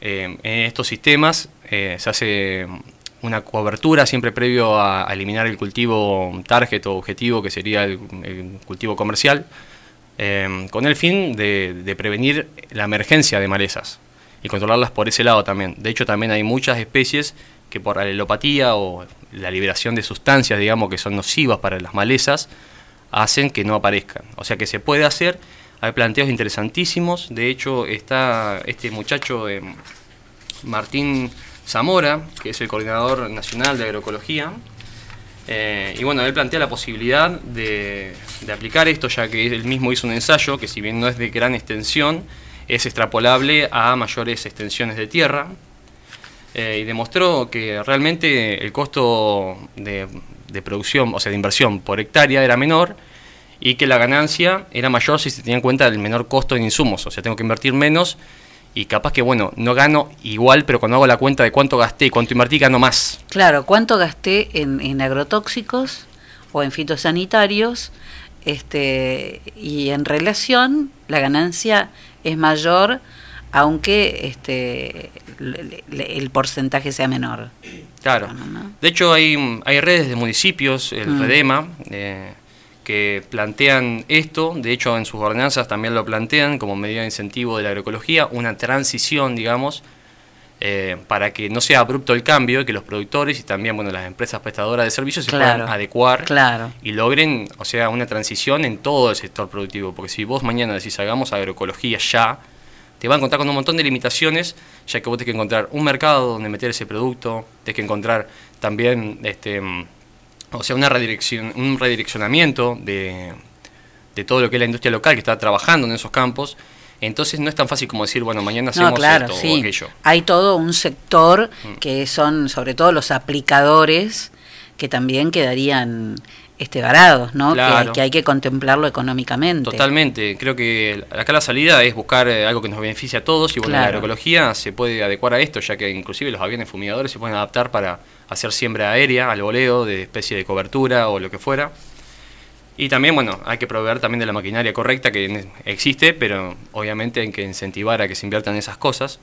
eh, en estos sistemas eh, se hace una cobertura siempre previo a, a eliminar el cultivo target o objetivo que sería el, el cultivo comercial, eh, con el fin de, de prevenir la emergencia de malezas y controlarlas por ese lado también. De hecho, también hay muchas especies que por alelopatía o la liberación de sustancias, digamos, que son nocivas para las malezas, hacen que no aparezcan. O sea que se puede hacer, hay planteos interesantísimos. De hecho, está este muchacho eh, Martín Zamora, que es el coordinador nacional de agroecología. Eh, y bueno, él plantea la posibilidad de, aplicar esto, ya que él mismo hizo un ensayo que si bien no es de gran extensión, es extrapolable a mayores extensiones de tierra. Eh, y demostró que realmente el costo de, de producción, o sea, de inversión por hectárea era menor y que la ganancia era mayor si se tenía en cuenta el menor costo en insumos, o sea, tengo que invertir menos y capaz que, bueno, no gano igual, pero cuando hago la cuenta de cuánto gasté y cuánto invertí, gano más. Claro, ¿cuánto gasté en, en agrotóxicos o en fitosanitarios? Este, y en relación, la ganancia es mayor, aunque este, le- le- el porcentaje sea menor. Claro. De hecho, hay, hay redes de municipios, el Mm. REDEMA, eh, que plantean esto. De hecho, en sus ordenanzas también lo plantean como medida de incentivo de la agroecología, una transición, digamos, eh, para que no sea abrupto el cambio y que los productores y también bueno las empresas prestadoras de servicios se puedan adecuar claro. y logren, o sea, una transición en todo el sector productivo. Porque si vos mañana decís hagamos agroecología ya, te va a encontrar con un montón de limitaciones, ya que vos tenés que encontrar un mercado donde meter ese producto, tenés que encontrar también, este, mm, o sea, una redirección, un redireccionamiento de, de todo lo que es la industria local que está trabajando en esos campos. Entonces no es tan fácil como decir, bueno, mañana hacemos No, claro, esto o sí. aquello. Hay todo un sector Mm. que son, sobre todo los aplicadores, que también quedarían este, varados, ¿no? Que- Claro. Que, hay que contemplarlo económicamente. Totalmente, creo que acá la salida es buscar eh, algo que nos beneficie a todos y bueno, la agroecología se puede adecuar a esto, ya que inclusive los aviones fumigadores se pueden adaptar para hacer siembra aérea, al voleo, de especie de cobertura o lo que fuera. Y también, bueno, hay que proveer también de la maquinaria correcta que existe, pero obviamente hay que incentivar a que se inviertan en esas cosas.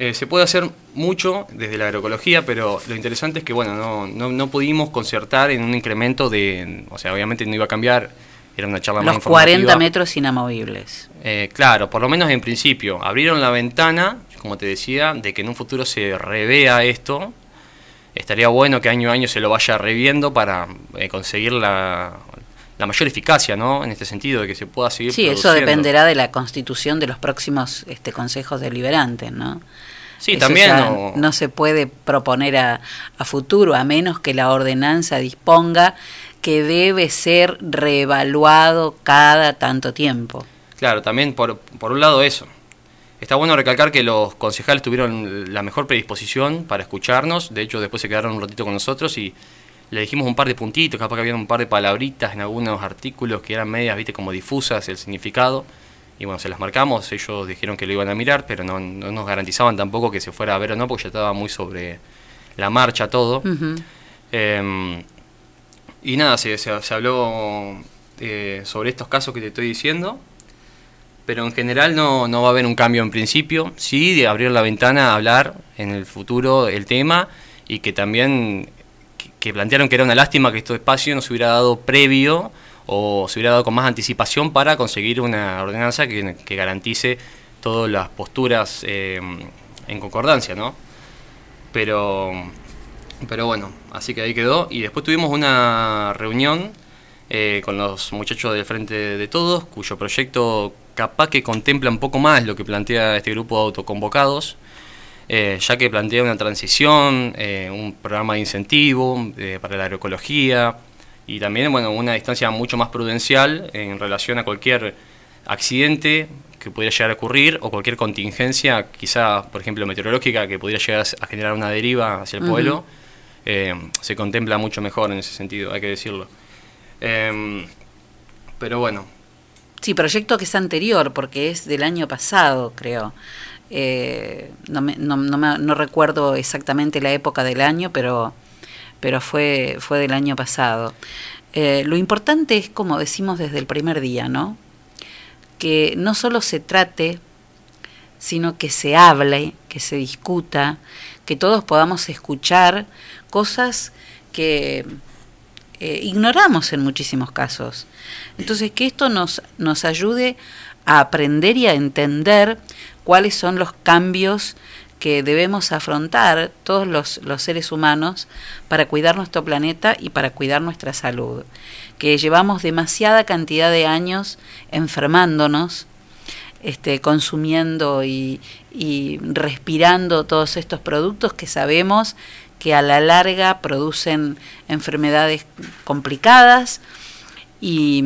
Eh, se puede hacer mucho desde la agroecología, pero lo interesante es que, bueno, no, no, no pudimos concertar en un incremento de, o sea, obviamente no iba a cambiar, era una charla más Los 40 informativa. metros inamovibles. Eh, claro, por lo menos en principio. Abrieron la ventana, como te decía, de que en un futuro se revea esto. Estaría bueno que año a año se lo vaya reviendo para eh, conseguir la, la mayor eficacia, ¿no? En este sentido, de que se pueda seguir Sí, eso dependerá de la constitución de los próximos este, consejos deliberantes, ¿no? Sí, Eso también, ya o- no se puede proponer a, a futuro, a menos que la ordenanza disponga que debe ser reevaluado cada tanto tiempo. Claro, también por, por un lado eso. Está bueno recalcar que los concejales tuvieron la mejor predisposición para escucharnos. De hecho, después se quedaron un ratito con nosotros y le dijimos un par de puntitos, capaz que había un par de palabritas en algunos artículos que eran medias, viste, como difusas el significado. Y bueno, se las marcamos, ellos dijeron que lo iban a mirar, pero no, no nos garantizaban tampoco que se fuera a ver o no, porque ya estaba muy sobre la marcha todo. Eh, y nada, se, se- se habló eh, sobre estos casos que te estoy diciendo, pero en general no, no va a haber un cambio en principio. Sí, de abrir la ventana a hablar en el futuro el tema y que también que, plantearon que era una lástima que este espacio no se hubiera dado previo o se hubiera dado con más anticipación para conseguir una ordenanza que, que garantice todas las posturas eh, en concordancia, ¿no? Pero pero bueno, así que ahí quedó. Y después tuvimos una reunión eh, con los muchachos del Frente de Todos, cuyo proyecto capaz que contempla un poco más lo que plantea este grupo de autoconvocados, eh, ya que plantea una transición, eh, un programa de incentivo eh, para la agroecología y también bueno, una distancia mucho más prudencial en relación a cualquier accidente que pudiera llegar a ocurrir o cualquier contingencia, quizá, por ejemplo, meteorológica, que pudiera llegar a generar una deriva hacia el pueblo, se contempla mucho mejor en ese sentido, hay que decirlo. Em, pero bueno, Sí, proyecto que es anterior, porque es del año pasado, creo. Eh, no, me- no, no me- no recuerdo exactamente la época del año, pero, pero fue, fue del año pasado. Eh, lo importante es, como decimos desde el primer día, ¿no? Que no solo se trate, sino que se hable, que se discuta, que todos podamos escuchar cosas que eh, ignoramos en muchísimos casos. Entonces, que esto nos, nos ayude a aprender y a entender cuáles son los cambios que debemos afrontar todos los, los seres humanos para cuidar nuestro planeta y para cuidar nuestra salud. Que llevamos demasiada cantidad de años enfermándonos, este, consumiendo y, y respirando todos estos productos que sabemos que a la larga producen enfermedades complicadas y,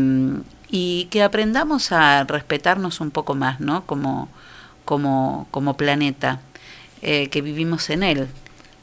y que aprendamos a respetarnos un poco más, ¿no? Como, como, como planeta, eh, que vivimos en él.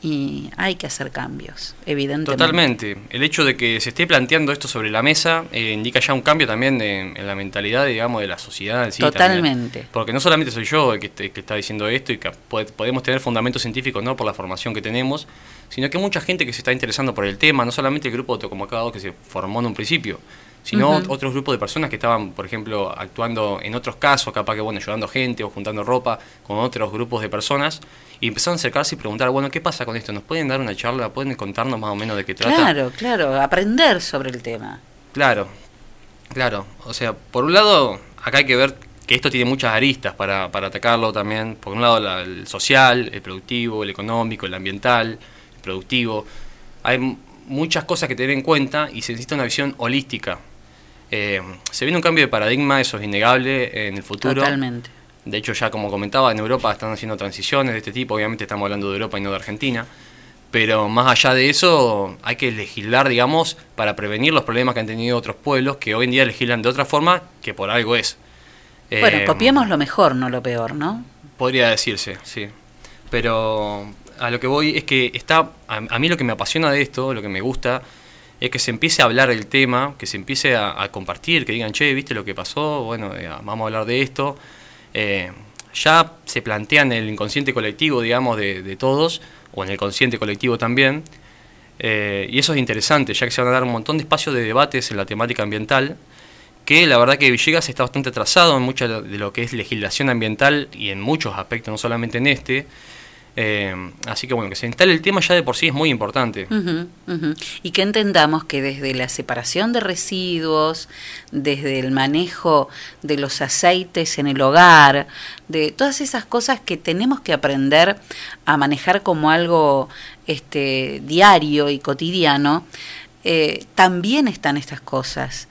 Y hay que hacer cambios, evidentemente. Totalmente. El hecho de que se esté planteando esto sobre la mesa eh, indica ya un cambio también de- en la mentalidad, digamos, de la sociedad en sí. también. Totalmente. Porque no solamente soy yo el que, que está diciendo esto y que pod- podemos tener fundamentos científicos no por la formación que tenemos, sino que hay mucha gente que se está interesando por el tema, no solamente el grupo de autoconvocados que se formó en un principio, sino otros grupos de personas que estaban, por ejemplo, actuando en otros casos, capaz que, bueno, ayudando gente o juntando ropa con otros grupos de personas, y empezaron a acercarse y preguntar, bueno, ¿qué pasa con esto? ¿Nos pueden dar una charla? ¿Pueden contarnos más o menos de qué trata? Claro, claro, aprender sobre el tema. Claro, claro. O sea, por un lado, acá hay que ver que esto tiene muchas aristas para, para atacarlo también. Por un lado, la- el social, el productivo, el económico, el ambiental, el productivo. Hay muchas cosas que tener en cuenta y se necesita una visión holística. Eh, se viene un cambio de paradigma, eso es innegable en el futuro. Totalmente. De hecho, ya como comentaba, en Europa están haciendo transiciones de este tipo. Obviamente estamos hablando de Europa y no de Argentina. Pero más allá de eso, hay que legislar, digamos, para prevenir los problemas que han tenido otros pueblos que hoy en día legislan de otra forma que por algo es. Bueno, Eh, copiemos lo mejor, no lo peor, ¿no? Podría decirse, sí. Pero a lo que voy es que está. A, a mí lo que me apasiona de esto, lo que me gusta, es que se empiece a hablar el tema, que se empiece a, compartir, que digan, che, ¿viste lo que pasó? Bueno, vamos a hablar de esto. Eh, ya se plantea en el inconsciente colectivo, digamos, de, de todos, o en el consciente colectivo también. Eh, y eso es interesante, ya que se van a dar un montón de espacios de debates en la temática ambiental, que la verdad que Villegas está bastante atrasado en mucha de lo que es legislación ambiental y en muchos aspectos, no solamente en este. Eh, así que bueno, que se instale el tema ya de por sí es muy importante. Y que entendamos que desde la separación de residuos, desde el manejo de los aceites en el hogar, de todas esas cosas que tenemos que aprender a manejar como algo este, diario y cotidiano, eh, también están estas cosas.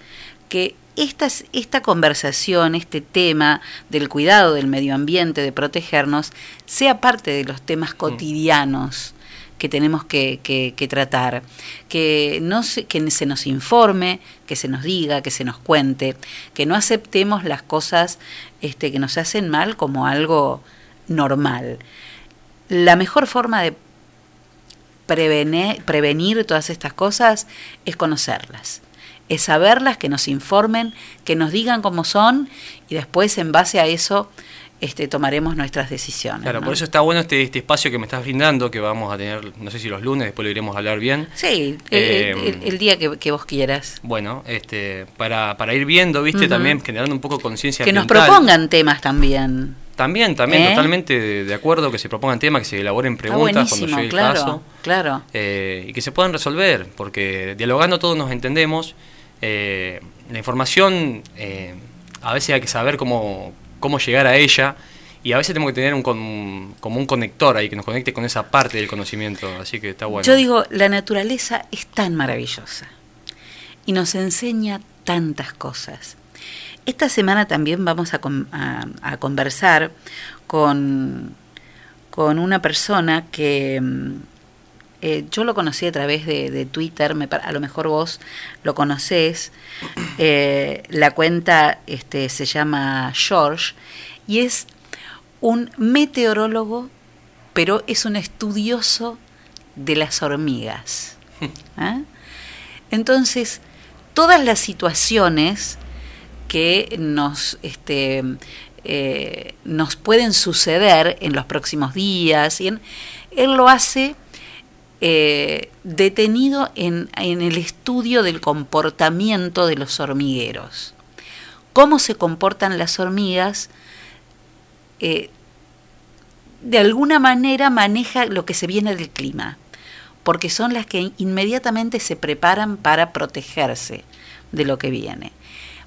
Que estas- esta conversación, este tema del cuidado del medio ambiente, de protegernos, sea parte de los temas cotidianos que tenemos que, que- que tratar, que, no se, que se nos informe, que se nos diga, que se nos cuente, que no aceptemos las cosas este, que nos hacen mal como algo normal. La mejor forma de prevenir, prevenir todas estas cosas es conocerlas, es saberlas, que nos informen, que nos digan cómo son y después en base a eso este, tomaremos nuestras decisiones. Claro, ¿no? por eso está bueno este, este espacio que me estás brindando, que vamos a tener, no sé si los lunes, después lo iremos a hablar bien. Sí, el- Eh, el, el día que, que vos quieras. Bueno, este, para, para ir viendo, viste, también generando un poco conciencia Que nos ambiental. propongan temas también. También, también, ¿Eh? totalmente de, de acuerdo que se propongan temas, que se elaboren preguntas cuando buenísimo, llegue el claro, caso. claro. eh, y que se puedan resolver, porque dialogando todos nos entendemos. Eh, la información, eh, a veces hay que saber cómo, cómo llegar a ella, y a veces tenemos que tener un con- como un conector ahí que nos conecte con esa parte del conocimiento, así que está bueno. Yo digo, la naturaleza es tan maravillosa y nos enseña tantas cosas. Esta semana también vamos a, a conversar con, con una persona que mm, eh, yo lo conocí a través de, de Twitter, me a lo mejor vos lo conocés. Eh, la cuenta este, se llama George y es un meteorólogo, pero es un estudioso de las hormigas. ¿Ah? Entonces, todas las situaciones que nos, este, eh, nos pueden suceder en los próximos días, y en- él lo hace eh, detenido en, en el estudio del comportamiento de los hormigueros. Cómo se comportan las hormigas eh, de alguna manera maneja lo que se viene del clima, porque son las que inmediatamente se preparan para protegerse de lo que viene.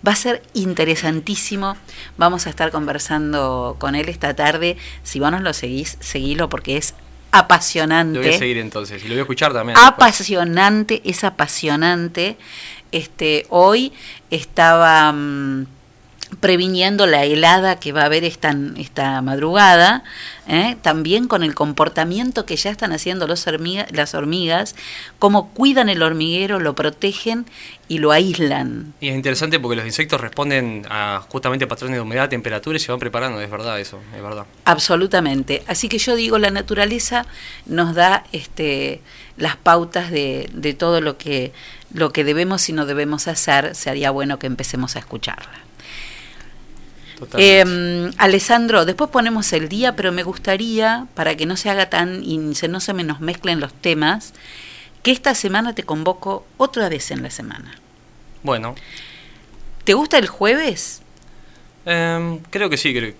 Va a ser interesantísimo. Vamos a estar conversando con él esta tarde. Si vos nos lo seguís, seguilo porque es apasionante. Lo voy a seguir entonces, y lo voy a escuchar también. después. apasionante, es apasionante. Este, hoy estaba mm, previniendo la helada que va a haber esta, esta madrugada, ¿eh? también con el comportamiento que ya están haciendo los hormiga- las hormigas, cómo cuidan el hormiguero, lo protegen y lo aíslan. Y es interesante porque los insectos responden a justamente patrones de humedad, temperatura y se van preparando, es verdad eso, es verdad. Absolutamente. Así que yo digo, la naturaleza nos da este, las pautas de, de todo lo que, lo que debemos y no debemos hacer. Sería bueno que empecemos a escucharla. Eh, Alessandro, después ponemos el día, pero me gustaría, para que no se haga tan y se, no se me nos mezclen los temas, que esta semana te convoco otra vez en la semana. Bueno, ¿Te gusta el jueves? em, creo que sí, creo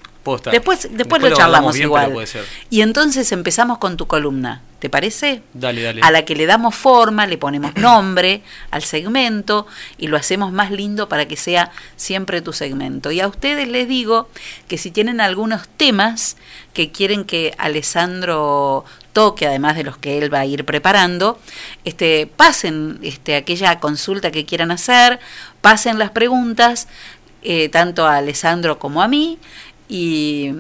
Después, después, lo charlamos bien, igual. pero puede ser. Y entonces empezamos con tu columna, ¿te parece? Dale, dale. A la que le damos forma, le ponemos nombre al segmento y lo hacemos más lindo para que sea siempre tu segmento. Y a ustedes les digo que si tienen algunos temas que quieren que Alessandro toque, además de los que él va a ir preparando, este, pasen este, aquella consulta que quieran hacer, pasen las preguntas, eh, tanto a Alessandro como a mí, y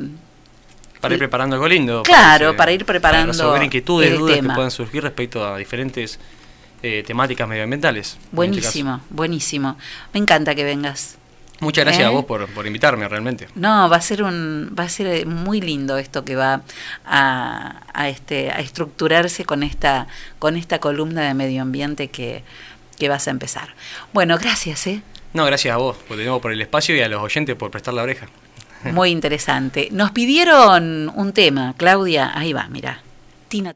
Para ir preparando algo lindo. Claro, para ir preparando Para resolver inquietudes, dudas tema. que puedan surgir respecto a diferentes eh, temáticas medioambientales. en este buenísimo, buenísimo. Me encanta que vengas. Muchas gracias ¿Eh? a vos por, por invitarme, realmente. No, va a ser un, va a ser eh, muy lindo esto que va a, a este, a estructurarse con esta, con esta columna de medio ambiente que, que vas a empezar. Bueno, gracias, eh. No, gracias a vos, por, de nuevo, por el espacio y a los oyentes por prestar la oreja. Muy interesante. Nos pidieron un tema, Claudia. Ahí va, mira. Tina.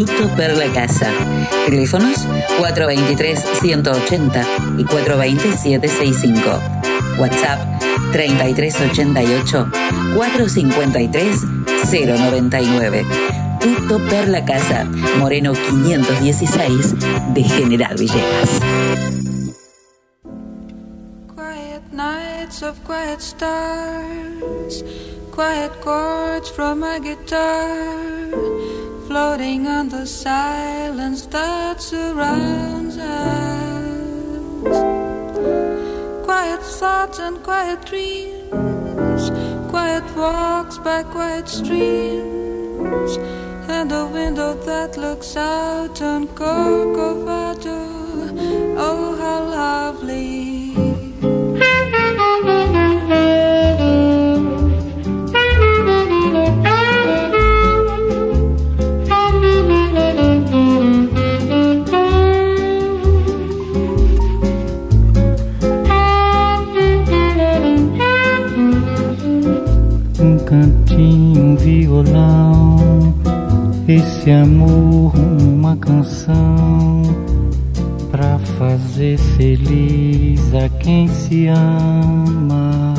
Tutto per la casa. Teléfonos 423-180 y 420-765. WhatsApp 3388-453-099. Tutto per la casa. Moreno 516 de General Villegas. Quiet nights of quiet stars, quiet chords from a guitar, floating on the silence that surrounds us. Quiet thoughts and quiet dreams, quiet walks by quiet streams, and a window that looks out on Corcovado. Oh, how lovely. Esse amor, uma canção pra fazer feliz a quem se ama.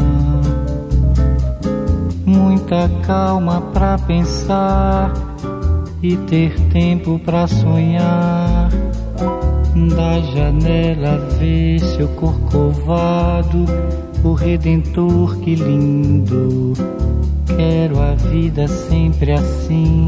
Muita calma pra pensar e ter tempo pra sonhar. Da janela ver seu corcovado, o redentor que lindo. Quero a vida sempre assim,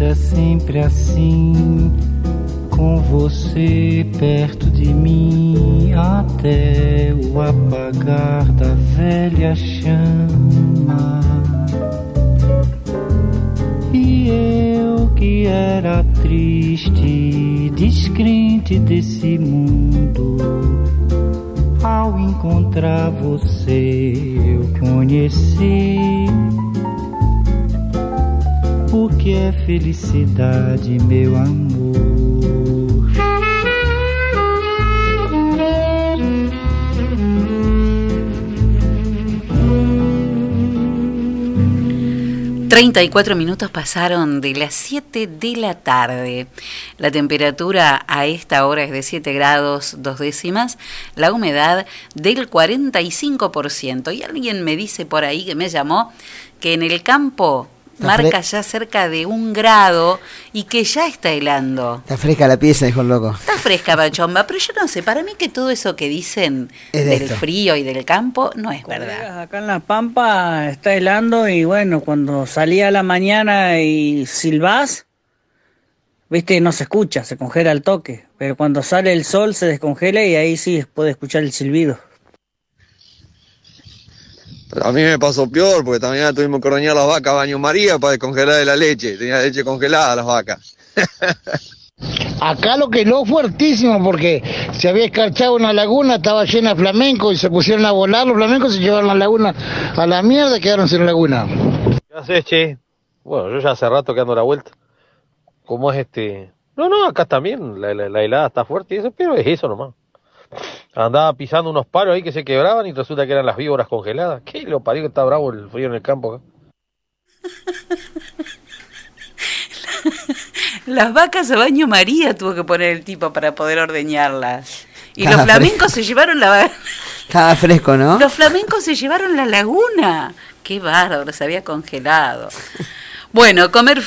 Vida sempre assim, 34 minutos pasaron de las 7 de la tarde. La temperatura a esta hora es de 7 grados dos décimas, la humedad del 45%. Y alguien me dice por ahí que me llamó que en el campo marca ya cerca de un grado y que ya está helando. Está fresca la pieza, dijo el loco. Está fresca, Pachomba, pero yo no sé, para mí que todo eso que dicen Es de del esto. frío y del campo no es verdad. Acá en La Pampa está helando y bueno, cuando salí a la mañana y silbás, viste, no se escucha, se congela el toque. Pero cuando sale el sol se descongela y ahí sí puede escuchar el silbido. A mí me pasó peor, porque también tuvimos que ordeñar las vacas a baño María para descongelar la leche. Tenía leche congelada las vacas. Acá lo que heló fuertísimo porque se había escarchado una laguna, estaba llena de flamencos y se pusieron a volar. Los flamencos se llevaron la laguna a la mierda y quedaron sin laguna. ¿Qué haces, che? Bueno, yo ya hace rato que ando a la vuelta. ¿Cómo es este? No, no, acá también la, la, la helada está fuerte y eso, pero es eso nomás. Andaba pisando unos palos ahí que se quebraban y resulta que eran las víboras congeladas. ¿Qué lo parió que está bravo el frío en el campo acá? Las vacas a baño María tuvo que poner el tipo para poder ordeñarlas. Y Estaba los flamencos se llevaron la Estaba fresco, ¿no? los flamencos se llevaron la laguna. Qué bárbaro, se había congelado. Bueno, comer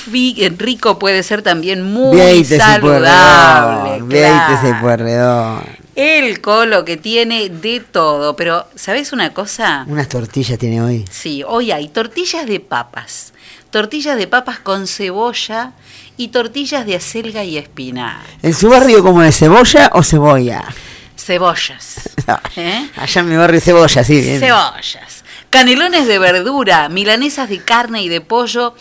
rico puede ser también muy Vieite saludable. claro. ese puerredón. El colo que tiene de todo, pero ¿sabes una cosa? Unas tortillas tiene hoy. Sí, hoy hay tortillas de papas, tortillas de papas con cebolla y tortillas de acelga y espinaca. ¿En su barrio como de cebolla o cebolla? Cebollas. ¿eh? Allá en mi barrio cebolla, sí. bien. Cebollas. Canelones de verdura, milanesas de carne y de pollo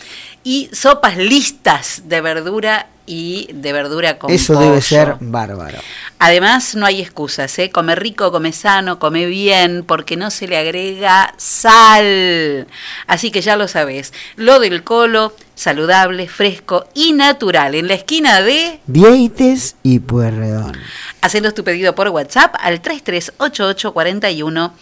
y sopas listas de verdura y de verdura con Eso pollo. debe ser bárbaro. Además, no hay excusas, ¿eh? Come rico, come sano, come bien, porque no se le agrega sal. Así que ya lo sabés. Lo del colo, saludable, fresco y natural. En la esquina de... Vieites y Pueyrredón. Hacenos tu pedido por WhatsApp al 338841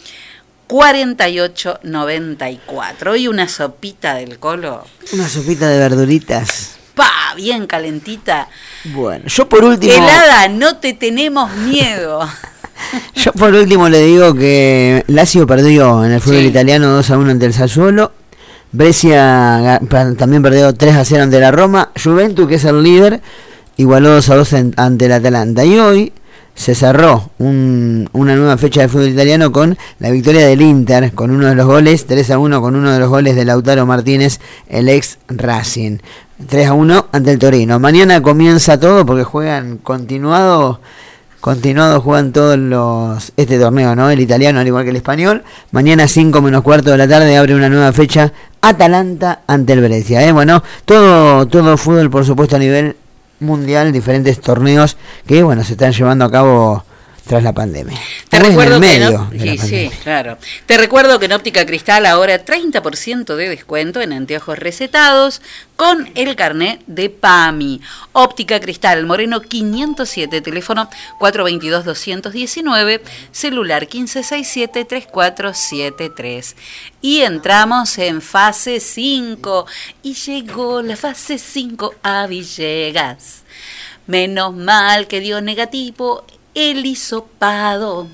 4894. Hoy una sopita del colo. Una sopita de verduritas. Pa, bien calentita. Bueno, yo por último. Helada, no te tenemos miedo. Yo por último le digo que Lazio perdió en el fútbol italiano 2 a 1 ante el Sassuolo. Brescia también perdió 3 a 0 ante la Roma. Juventus, que es el líder, igualó 2 a 2 en- ante el Atalanta. Y hoy se cerró un- una nueva fecha de fútbol italiano con la victoria del Inter, con uno de los goles, 3 a 1 con uno de los goles de Lautaro Martínez, el ex Racing. 3 a 1 ante el Torino. Mañana comienza todo porque juegan continuado Continuado juegan todos los este torneo, ¿no? El italiano al igual que el español. Mañana 5 menos cuarto de la tarde abre una nueva fecha Atalanta ante el Brescia, ¿eh? Bueno, todo todo fútbol por supuesto a nivel mundial, diferentes torneos que bueno, se están llevando a cabo tras la pandemia. Te en recuerdo el que medio la sí, sí, claro. Te recuerdo que en Óptica Cristal ahora 30% de descuento en anteojos recetados con el carnet de PAMI. Óptica Cristal Moreno 507, teléfono 422-219, celular 1567-3473. Y entramos en fase 5 y llegó la fase 5 a Villegas. Menos mal que dio negativo el hisopado.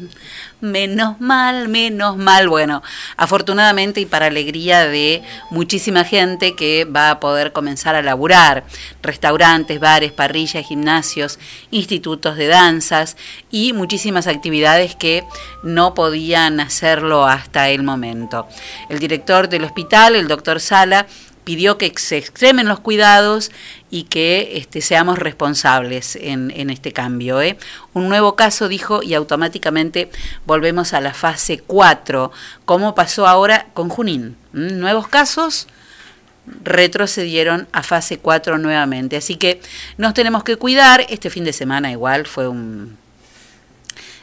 Menos mal, menos mal. Bueno, afortunadamente y para alegría de muchísima gente que va a poder comenzar a laburar. Restaurantes, bares, parrillas, gimnasios, institutos de danzas y muchísimas actividades que no podían hacerlo hasta el momento. El director del hospital, el doctor Sala, pidió que se extremen los cuidados y que este, seamos responsables en, este cambio. ¿eh? Un nuevo caso, dijo, y automáticamente volvemos a la fase 4, como pasó ahora con Junín. Nuevos casos retrocedieron a fase 4 nuevamente. Así que nos tenemos que cuidar. Este fin de semana igual fue un...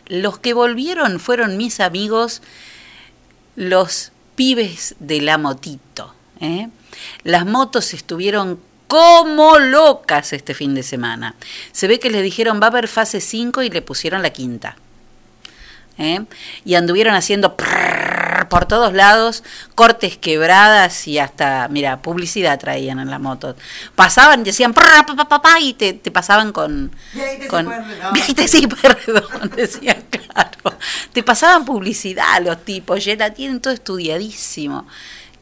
Los que volvieron fueron mis amigos, los pibes de la motito. ¿eh? Las motos estuvieron como locas este fin de semana. Se ve que les dijeron va a haber fase 5 y le pusieron la quinta. ¿eh? Y anduvieron haciendo por todos lados, cortes quebradas y hasta, mira, publicidad traían en la moto. Pasaban y decían prrrr, pa, pa, pa, y te, te pasaban con... con Viejita sí, perdón, decían, claro. Te pasaban publicidad los tipos, ya la tienen todo estudiadísimo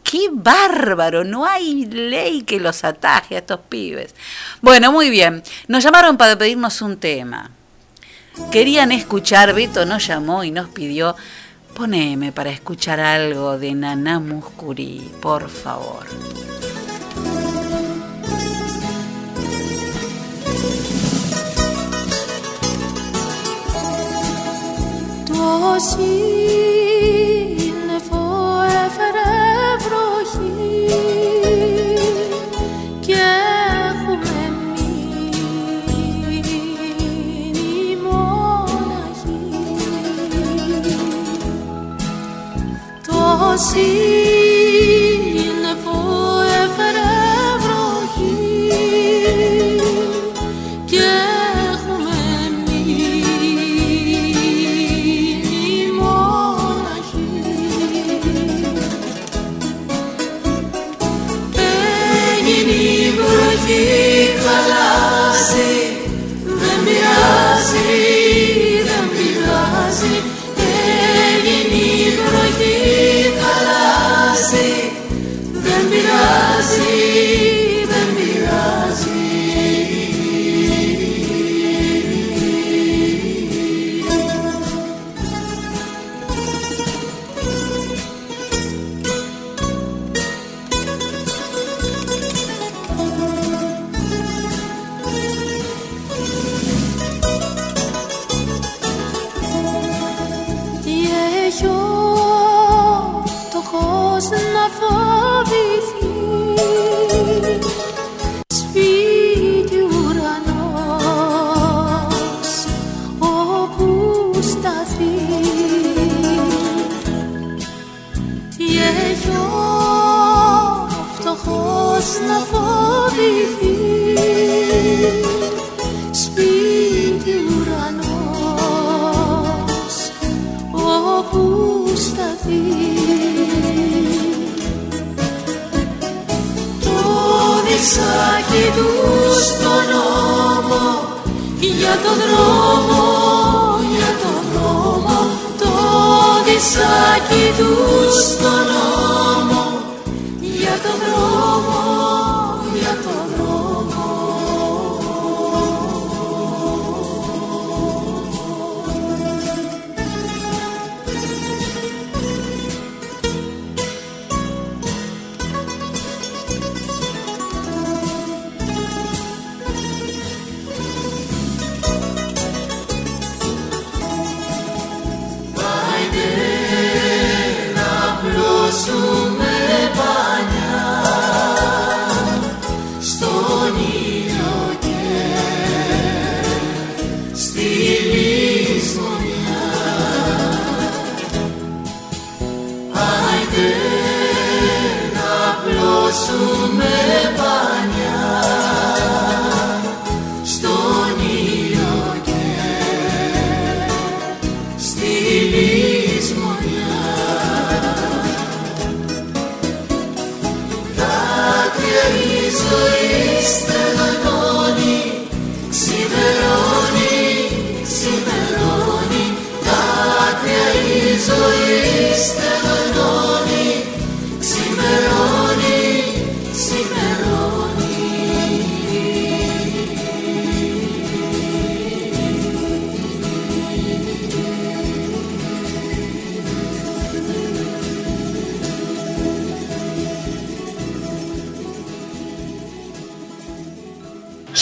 qué bárbaro, no hay ley que los ataje a estos pibes. Bueno, muy bien, nos llamaron para pedirnos un tema. Querían escuchar, Beto nos llamó y nos pidió, poneme para escuchar algo de Naná Muscuri, por favor. see.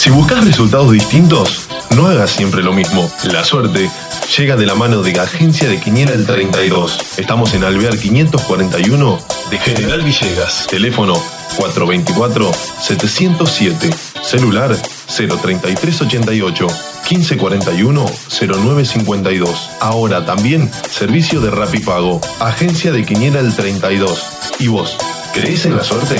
Si buscas resultados distintos, no hagas siempre lo mismo. La suerte llega de la mano de Agencia de Quiniela el 32. Estamos en Alvear 541 de General Villegas. Teléfono 424-707. Celular 03388 1541 0952. Ahora también servicio de Rapipago. Agencia de Quiniela el 32. ¿Y vos? ¿Crees en la suerte?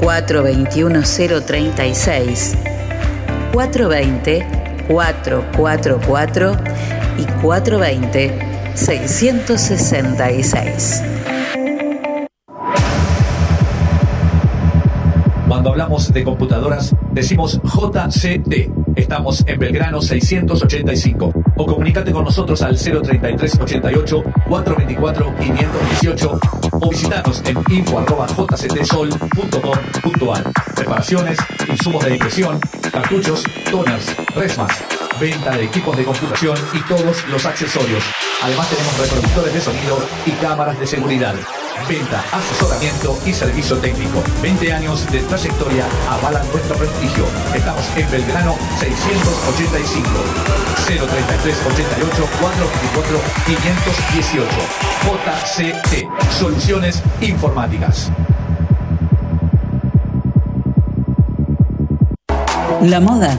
036 420 444 y 420 666. Cuando hablamos de computadoras, decimos JCT. Estamos en Belgrano 685. O comunícate con nosotros al 033 88 424 518 o visitanos en info.jctsol.com.ar. Preparaciones, insumos de impresión, cartuchos, toners, resmas, venta de equipos de computación y todos los accesorios. Además tenemos reproductores de sonido y cámaras de seguridad. Venta, asesoramiento y servicio técnico. 20 años de trayectoria avalan nuestro prestigio. Estamos en Belgrano 685. 033 88 424 518. JCT. Soluciones informáticas. La moda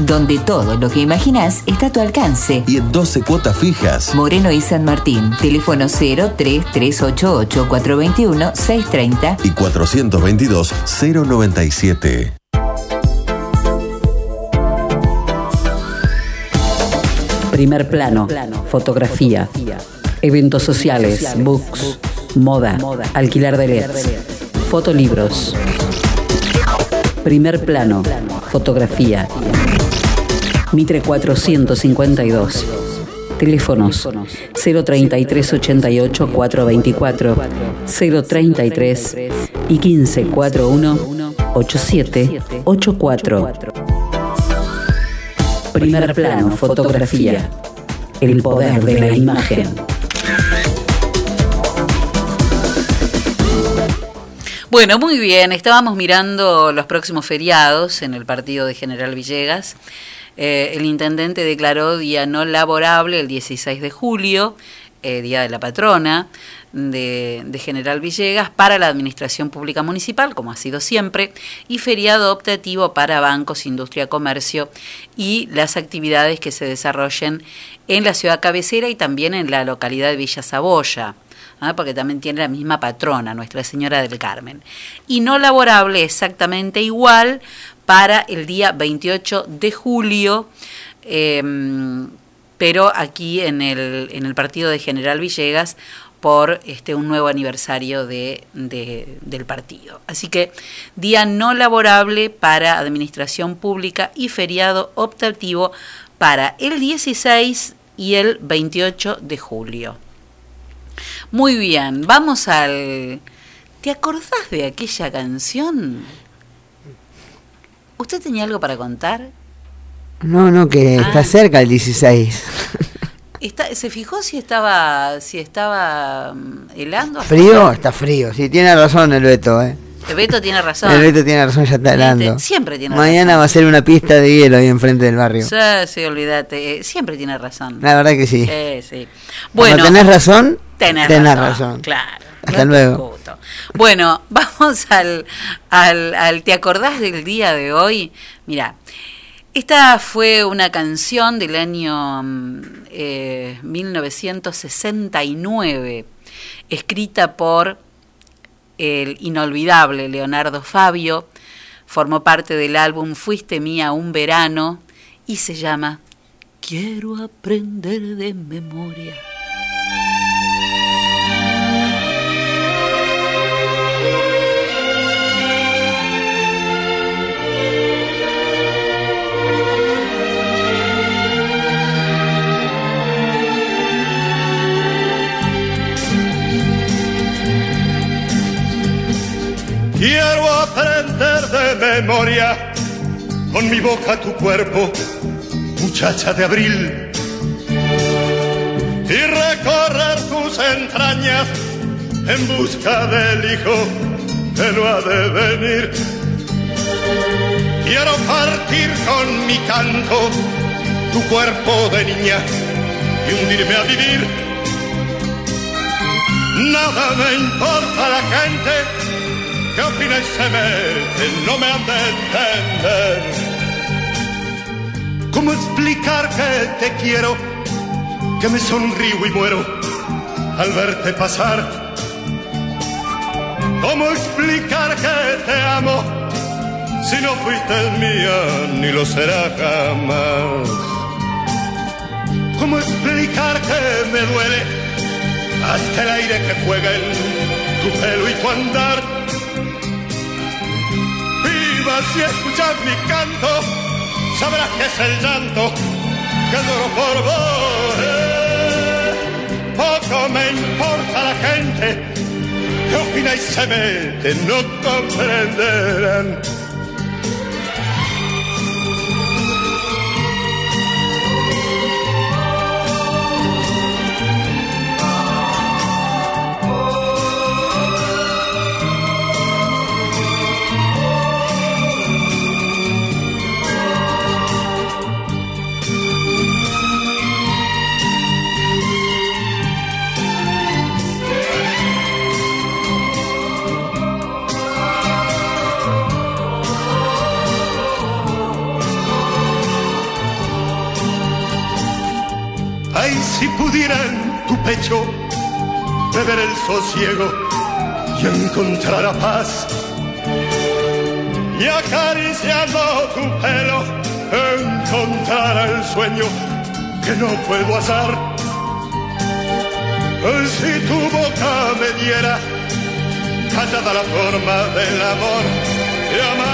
Donde todo lo que imaginas está a tu alcance. Y en 12 cuotas fijas. Moreno y San Martín. Teléfono 03388 421 630. Y 422 097. Primer plano, fotografía, eventos sociales, books, moda, alquilar de LEDs, fotolibros. Primer plano, fotografía. Mitre 452. Teléfonos 03388 424 033 y 1541 8784. Primer plano, fotografía. El poder de la imagen. Bueno, muy bien, estábamos mirando los próximos feriados en el partido de General Villegas. Eh, el intendente declaró día no laborable el 16 de julio, eh, Día de la Patrona de, General Villegas, para la Administración Pública Municipal, como ha sido siempre, y feriado optativo para bancos, industria, comercio y las actividades que se desarrollen en la ciudad cabecera y también en la localidad de Villa Saboya. ¿ah? porque también tiene la misma patrona, Nuestra Señora del Carmen. Y no laborable exactamente igual para el día 28 de julio, eh, pero aquí en el, en el partido de General Villegas por este un nuevo aniversario de, del partido. Así que día no laborable para administración pública y feriado optativo para el 16 y el 28 de julio. Muy bien, vamos al... ¿Te acordás de aquella canción? ¿Usted tenía algo para contar? No, no, que está Ah. cerca el 16. Está, ¿Se fijó si estaba si estaba mm, helando? ¿Frío? Está frío. Sí, tiene razón el Beto, ¿eh? El Beto tiene razón. El Beto tiene razón, ya está helando. Siempre tiene Mañana va a ser una pista de hielo ahí enfrente del barrio. Sí, sí, olvídate. eh, siempre tiene razón. La verdad que sí. Sí, sí. Cuando Bueno, tenés razón, tenés, tenés razón, razón. Claro. Hasta luego. Bueno, vamos al, al, al ¿Te acordás del día de hoy? Mira, esta fue una canción del año mm, eh, 1969, escrita por el inolvidable Leonardo Fabio, formó parte del álbum Fuiste mía un verano y se llama Quiero aprender de memoria. Quiero aprender de memoria con mi boca tu cuerpo, muchacha de abril, y recorrer tus entrañas en busca del hijo que no ha de venir. Quiero partir con mi canto tu cuerpo de niña y hundirme a vivir. Nada me importa la gente ¿Qué opina y se mete? No me han de entender. ¿Cómo explicar que te quiero? Que me sonrío y muero al verte pasar. ¿Cómo explicar que te amo? Si no fuiste mía, ni lo será jamás. ¿Cómo explicar que me duele hasta el aire que juega en tu pelo y tu andar? Vivas y escuchas mi canto, sabrás que es el llanto que lloro por vos. Poco me importa la gente que opina y se mete, no comprenderán. Pudiera en tu pecho beber el sosiego y encontrar a paz. Y acariciando tu pelo encontrar el sueño que no puedo hacer. Si tu boca me diera callada la forma del amor de amar,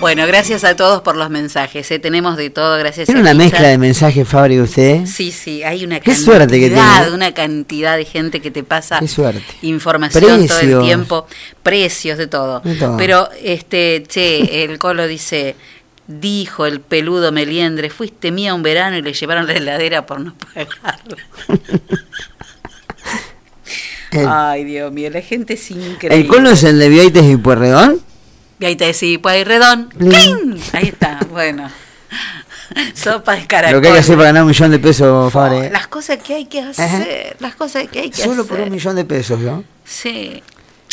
Bueno, gracias a todos por los mensajes. ¿eh? Tenemos de todo, gracias Tiene a una mezcla de mensajes, Fabri, usted. Sí, sí, hay una Qué cantidad, suerte que tiene, ¿eh? una cantidad de gente que te pasa Qué suerte. información todo el tiempo, precios de todo. De todo. Pero este, che, el colo dice, dijo el peludo Meliendre, fuiste mía un verano y le llevaron la heladera por no pagarla. Ay, Dios mío, la gente es increíble. el cono es el de Vieites y Puerredón. Y ahí te decís, pues redón. ¡Cling! Ahí está, bueno. Sopa de caracol. Lo que hay que hacer para ganar un millón de pesos, Fabri. Las cosas que hay que hacer, las cosas que hay que Solo hacer. por un millón de pesos, ¿no? Sí.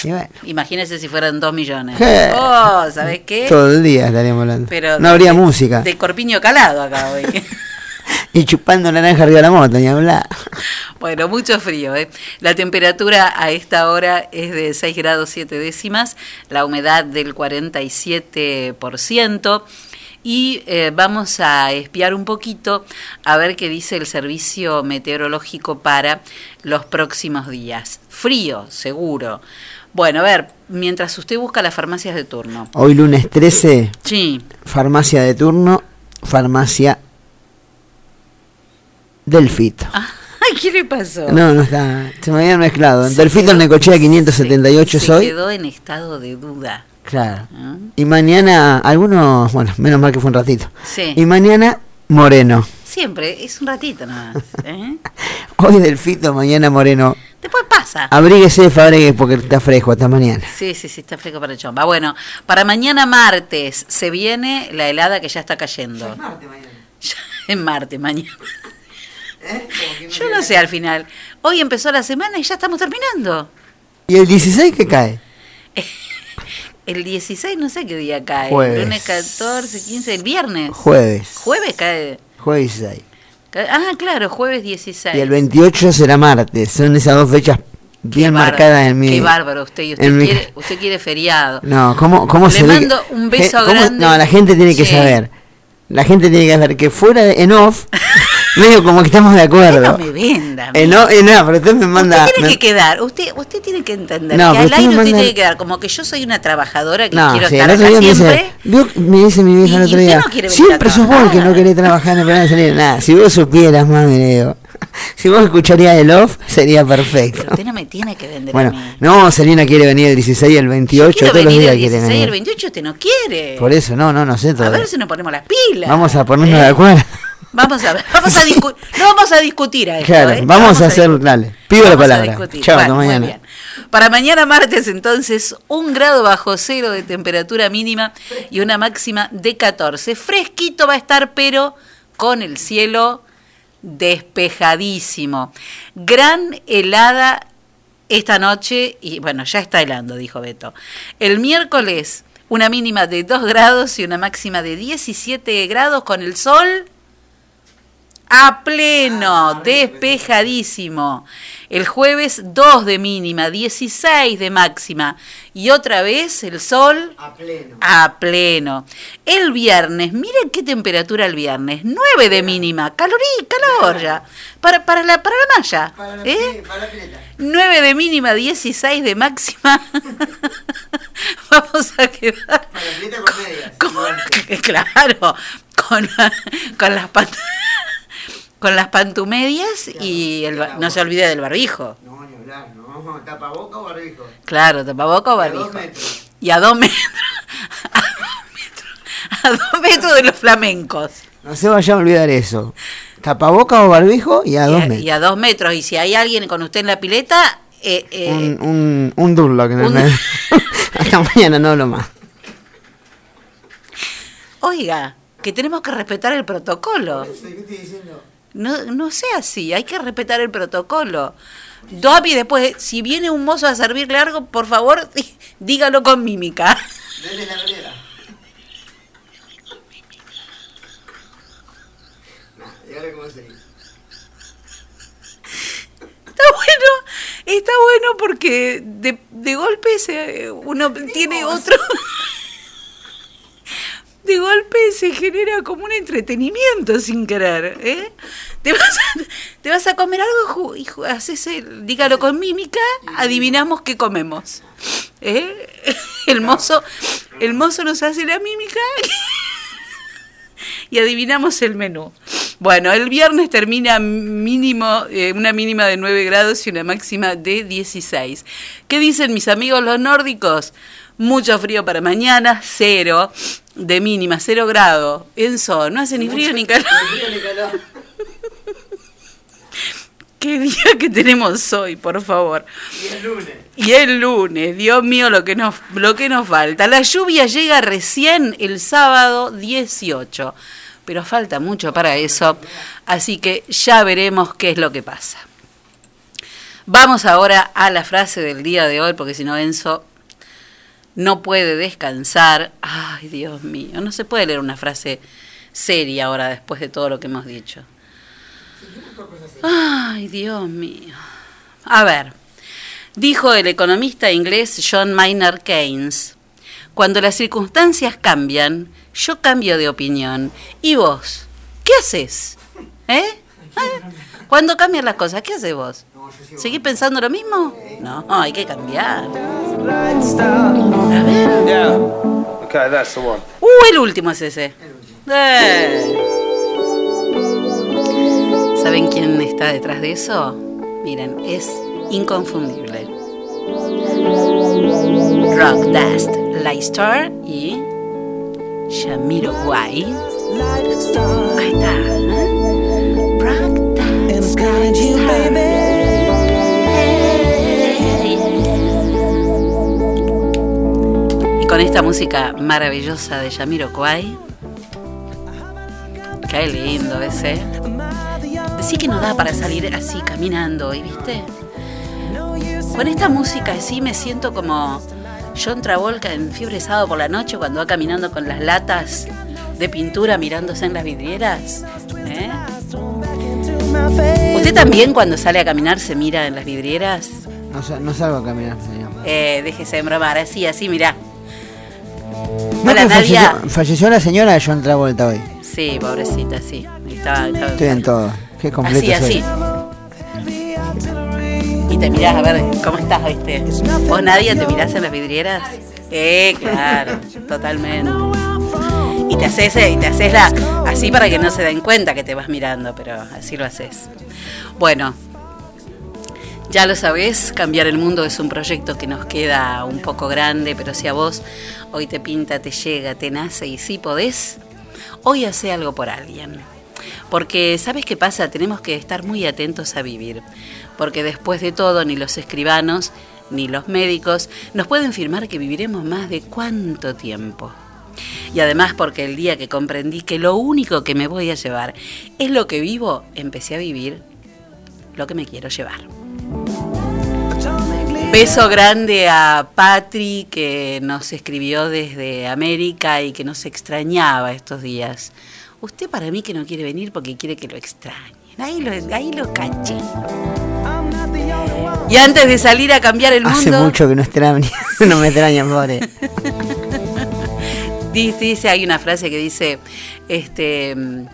Y bueno, Imagínese si fueran dos millones. Je. Oh, ¿sabes qué? todo el día estaríamos hablando. Pero no habría de- música. De corpiño calado acá hoy. Y chupando naranja arriba de la moto, ni hablar. bueno, mucho frío. ¿eh? La temperatura a esta hora es de 6 grados 7 décimas, la humedad del 47%. Y eh, vamos a espiar un poquito a ver qué dice el servicio meteorológico para los próximos días. Frío, seguro. Bueno, a ver, mientras usted busca las farmacias de turno. Hoy lunes 13, Sí, farmacia de turno, farmacia Delfito. Ay, ¿qué le pasó? No, no está, se me habían mezclado. Delfito en Necochea 578 se soy. quedó en estado de duda. Claro. ¿ah? Y mañana, algunos, bueno, menos mal que fue un ratito. Sí. Y mañana, Moreno. Siempre, es un ratito nada más. ¿eh? Hoy Delfito, mañana Moreno. Después pasa. Abríguese, Fabregue, porque está fresco hasta mañana. Sí, sí, sí, está fresco para el chomba. Bueno, para mañana martes se viene la helada que ya está cayendo. Ya es martes mañana. Yo no sé al final. Hoy empezó la semana y ya estamos terminando. ¿Y el 16 qué cae? El 16 no sé qué día cae. Jueves. Lunes 14, 15, el viernes. Jueves. Jueves cae. Jueves 16. cae- Ah, claro, jueves 16. Y el 28 será martes. Son esas dos fechas bien bárbaro, marcadas en mi. Qué bárbaro usted. Y usted, mi- quiere, usted quiere feriado. No, ¿cómo, cómo Le se ve mando un beso cómo- grande. No, la gente tiene que Sí. saber. La gente tiene que saber que fuera de, en off, medio como que estamos de acuerdo. No me venda. En off, eh, no, pero usted me manda. Usted tiene me- que quedar, usted, usted tiene que entender No, que pero al usted aire usted manda- tiene que quedar como que yo soy una trabajadora que No, quiero sí, estar el acá día me siempre. dice, me dice mi vieja el otro usted día, no quiere siempre a sos vos el que no trabajar". querés trabajar en el programa de salir. Nada, si vos supieras, mami, le digo, si vos escucharías el off, sería perfecto. Usted no me tiene que vender Bueno, a mí. no, Selena quiere venir el 16 y el 28, Quiero todos los venir días el quiere 16 y el venir. 28, usted no quiere. Por eso, no, no, no sé a todavía. ver si nos ponemos las pilas. Vamos a ponernos de acuerdo. Vamos a ver, vamos a discu- no vamos a discutir a esto, Claro, ¿eh? vamos, a hacer, discutir. dale, pido la Vamos a palabra. discutir. Chao, Bueno, hasta mañana. Para mañana martes, entonces, un grado bajo cero de temperatura mínima y una máxima de 14. Fresquito va a estar, pero con el cielo despejadísimo. Gran helada esta noche, y bueno, ya está helando, dijo Beto. El miércoles, una mínima de 2 grados y una máxima de 17 grados con el sol a pleno, despejadísimo. El jueves 2 de mínima, 16 de máxima. Y otra vez el sol A pleno. a pleno. El viernes, miren qué temperatura el viernes, 9 de mínima, calor y calor ya. Para, para, la, para la malla. ¿eh? 9 de mínima, 16 de máxima. Vamos a quedar con, claro, con, con las pant- con las pantumedias y el, no se olvide del barbijo. No, ni hablar, no. Tapaboca o barbijo. Claro, tapaboca o Y a dos barbijo. metros. Y a dos metros. A dos metros. A dos metros de los flamencos. No se vaya a olvidar eso. Tapaboca o barbijo y a Y dos metros. y a dos metros. Y si hay alguien con usted en la pileta, eh, eh, Un, un, un Durlock en el medio. Hasta mañana, no hablo más. oiga, que tenemos que respetar el protocolo. No, no sea así, hay que respetar el protocolo. Domi, después, si viene un mozo a servirle algo, por favor, dí- dígalo con mímica. Está bueno, está bueno porque de, de golpe se, uno tiene otro. De golpe se genera como un entretenimiento sin querer. ¿eh? Te, vas a, te vas a comer algo y haces el- dígalo con mímica, adivinamos qué comemos. ¿eh? El mozo, el mozo nos hace la mímica y adivinamos el menú. Bueno, el viernes termina mínimo, eh, una mínima de 9 grados y una máxima de 16. ¿Qué dicen mis amigos los nórdicos? Mucho frío para mañana, cero de mínima, cero grado. Enzo, no hace ni frío ni calor. ¿Qué día que tenemos hoy, por favor? Y el lunes. Y el lunes, Dios mío, lo que nos, lo que nos falta. La lluvia llega recién el sábado 18, pero falta mucho para eso, así que ya veremos qué es lo que pasa. Vamos ahora a la frase del día de hoy, porque si no Enzo no puede descansar. Ay, Dios mío, no se puede leer una frase seria ahora después de todo lo que hemos dicho. Ay, Dios mío. A ver, dijo el economista inglés John Maynard Keynes, cuando las circunstancias cambian, yo cambio de opinión. ¿Y vos? ¿Qué haces? ¿Eh? ¿Eh? Cuando cambian las cosas, ¿qué haces vos? ¿Seguís pensando lo mismo? No, hay que cambiar. A ver. Okay, that's the one. Uh, el último es ese. Eh. ¿Saben quién está detrás de eso? Miren, es inconfundible. Rock Dust, Lightstar y Shamiroquai. Ahí está. ¿eh? Y con esta música maravillosa de Jamiroquai. Qué lindo ese. Decí que no da para salir así caminando, ¿y viste? Con esta música así me siento como John Travolta en Fiebre Sábado por la noche cuando va caminando con las latas de pintura mirándose en las vidrieras. ¿eh? ¿Usted también cuando sale a caminar se mira en las vidrieras? No, sa- no salgo a caminar, señor. Eh, déjese de bromar, así, así, mirá. No, Hola, que Nadia. falleció, falleció la señora de John Travolta hoy. Sí, pobrecita, sí. Estaba, estaba Estoy en todo. Qué completo Así, así. Y te mirás a ver cómo estás, ¿viste? ¿Vos, Nadia, te mirás en las vidrieras? Eh, claro, totalmente. Te haces, eh, y te haces la, así para que no se den cuenta que te vas mirando, pero así lo haces. Bueno, ya lo sabés, cambiar el mundo es un proyecto que nos queda un poco grande, pero si a vos hoy te pinta, te llega, te nace y sí podés, hoy hace algo por alguien. Porque, ¿sabes qué pasa? Tenemos que estar muy atentos a vivir. Porque después de todo, ni los escribanos ni los médicos nos pueden firmar que viviremos más de cuánto tiempo. Y además porque el día que comprendí que lo único que me voy a llevar es lo que vivo, empecé a vivir lo que me quiero llevar. Beso grande a Patri que nos escribió desde América y que nos extrañaba estos días. Usted para mí que no quiere venir porque quiere que lo extrañen. Ahí lo, ahí lo caché. Y antes de salir a cambiar el Hace mundo, mucho que no, extraña, no me extrañan, pobre. dice, hay una frase que dice, este, mm,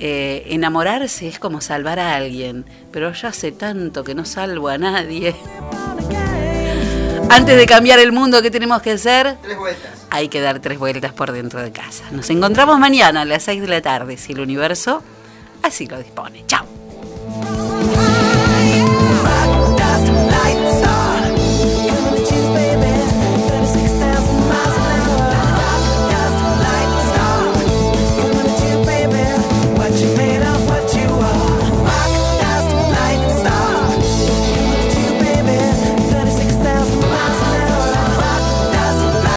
eh, enamorarse es como salvar a alguien, pero yo hace tanto que no salvo a nadie. Antes de cambiar el mundo, ¿qué tenemos que hacer? Tres vueltas. Hay que dar tres vueltas por dentro de casa. Nos encontramos mañana a las 6 de la tarde, si el universo así lo dispone. Chao.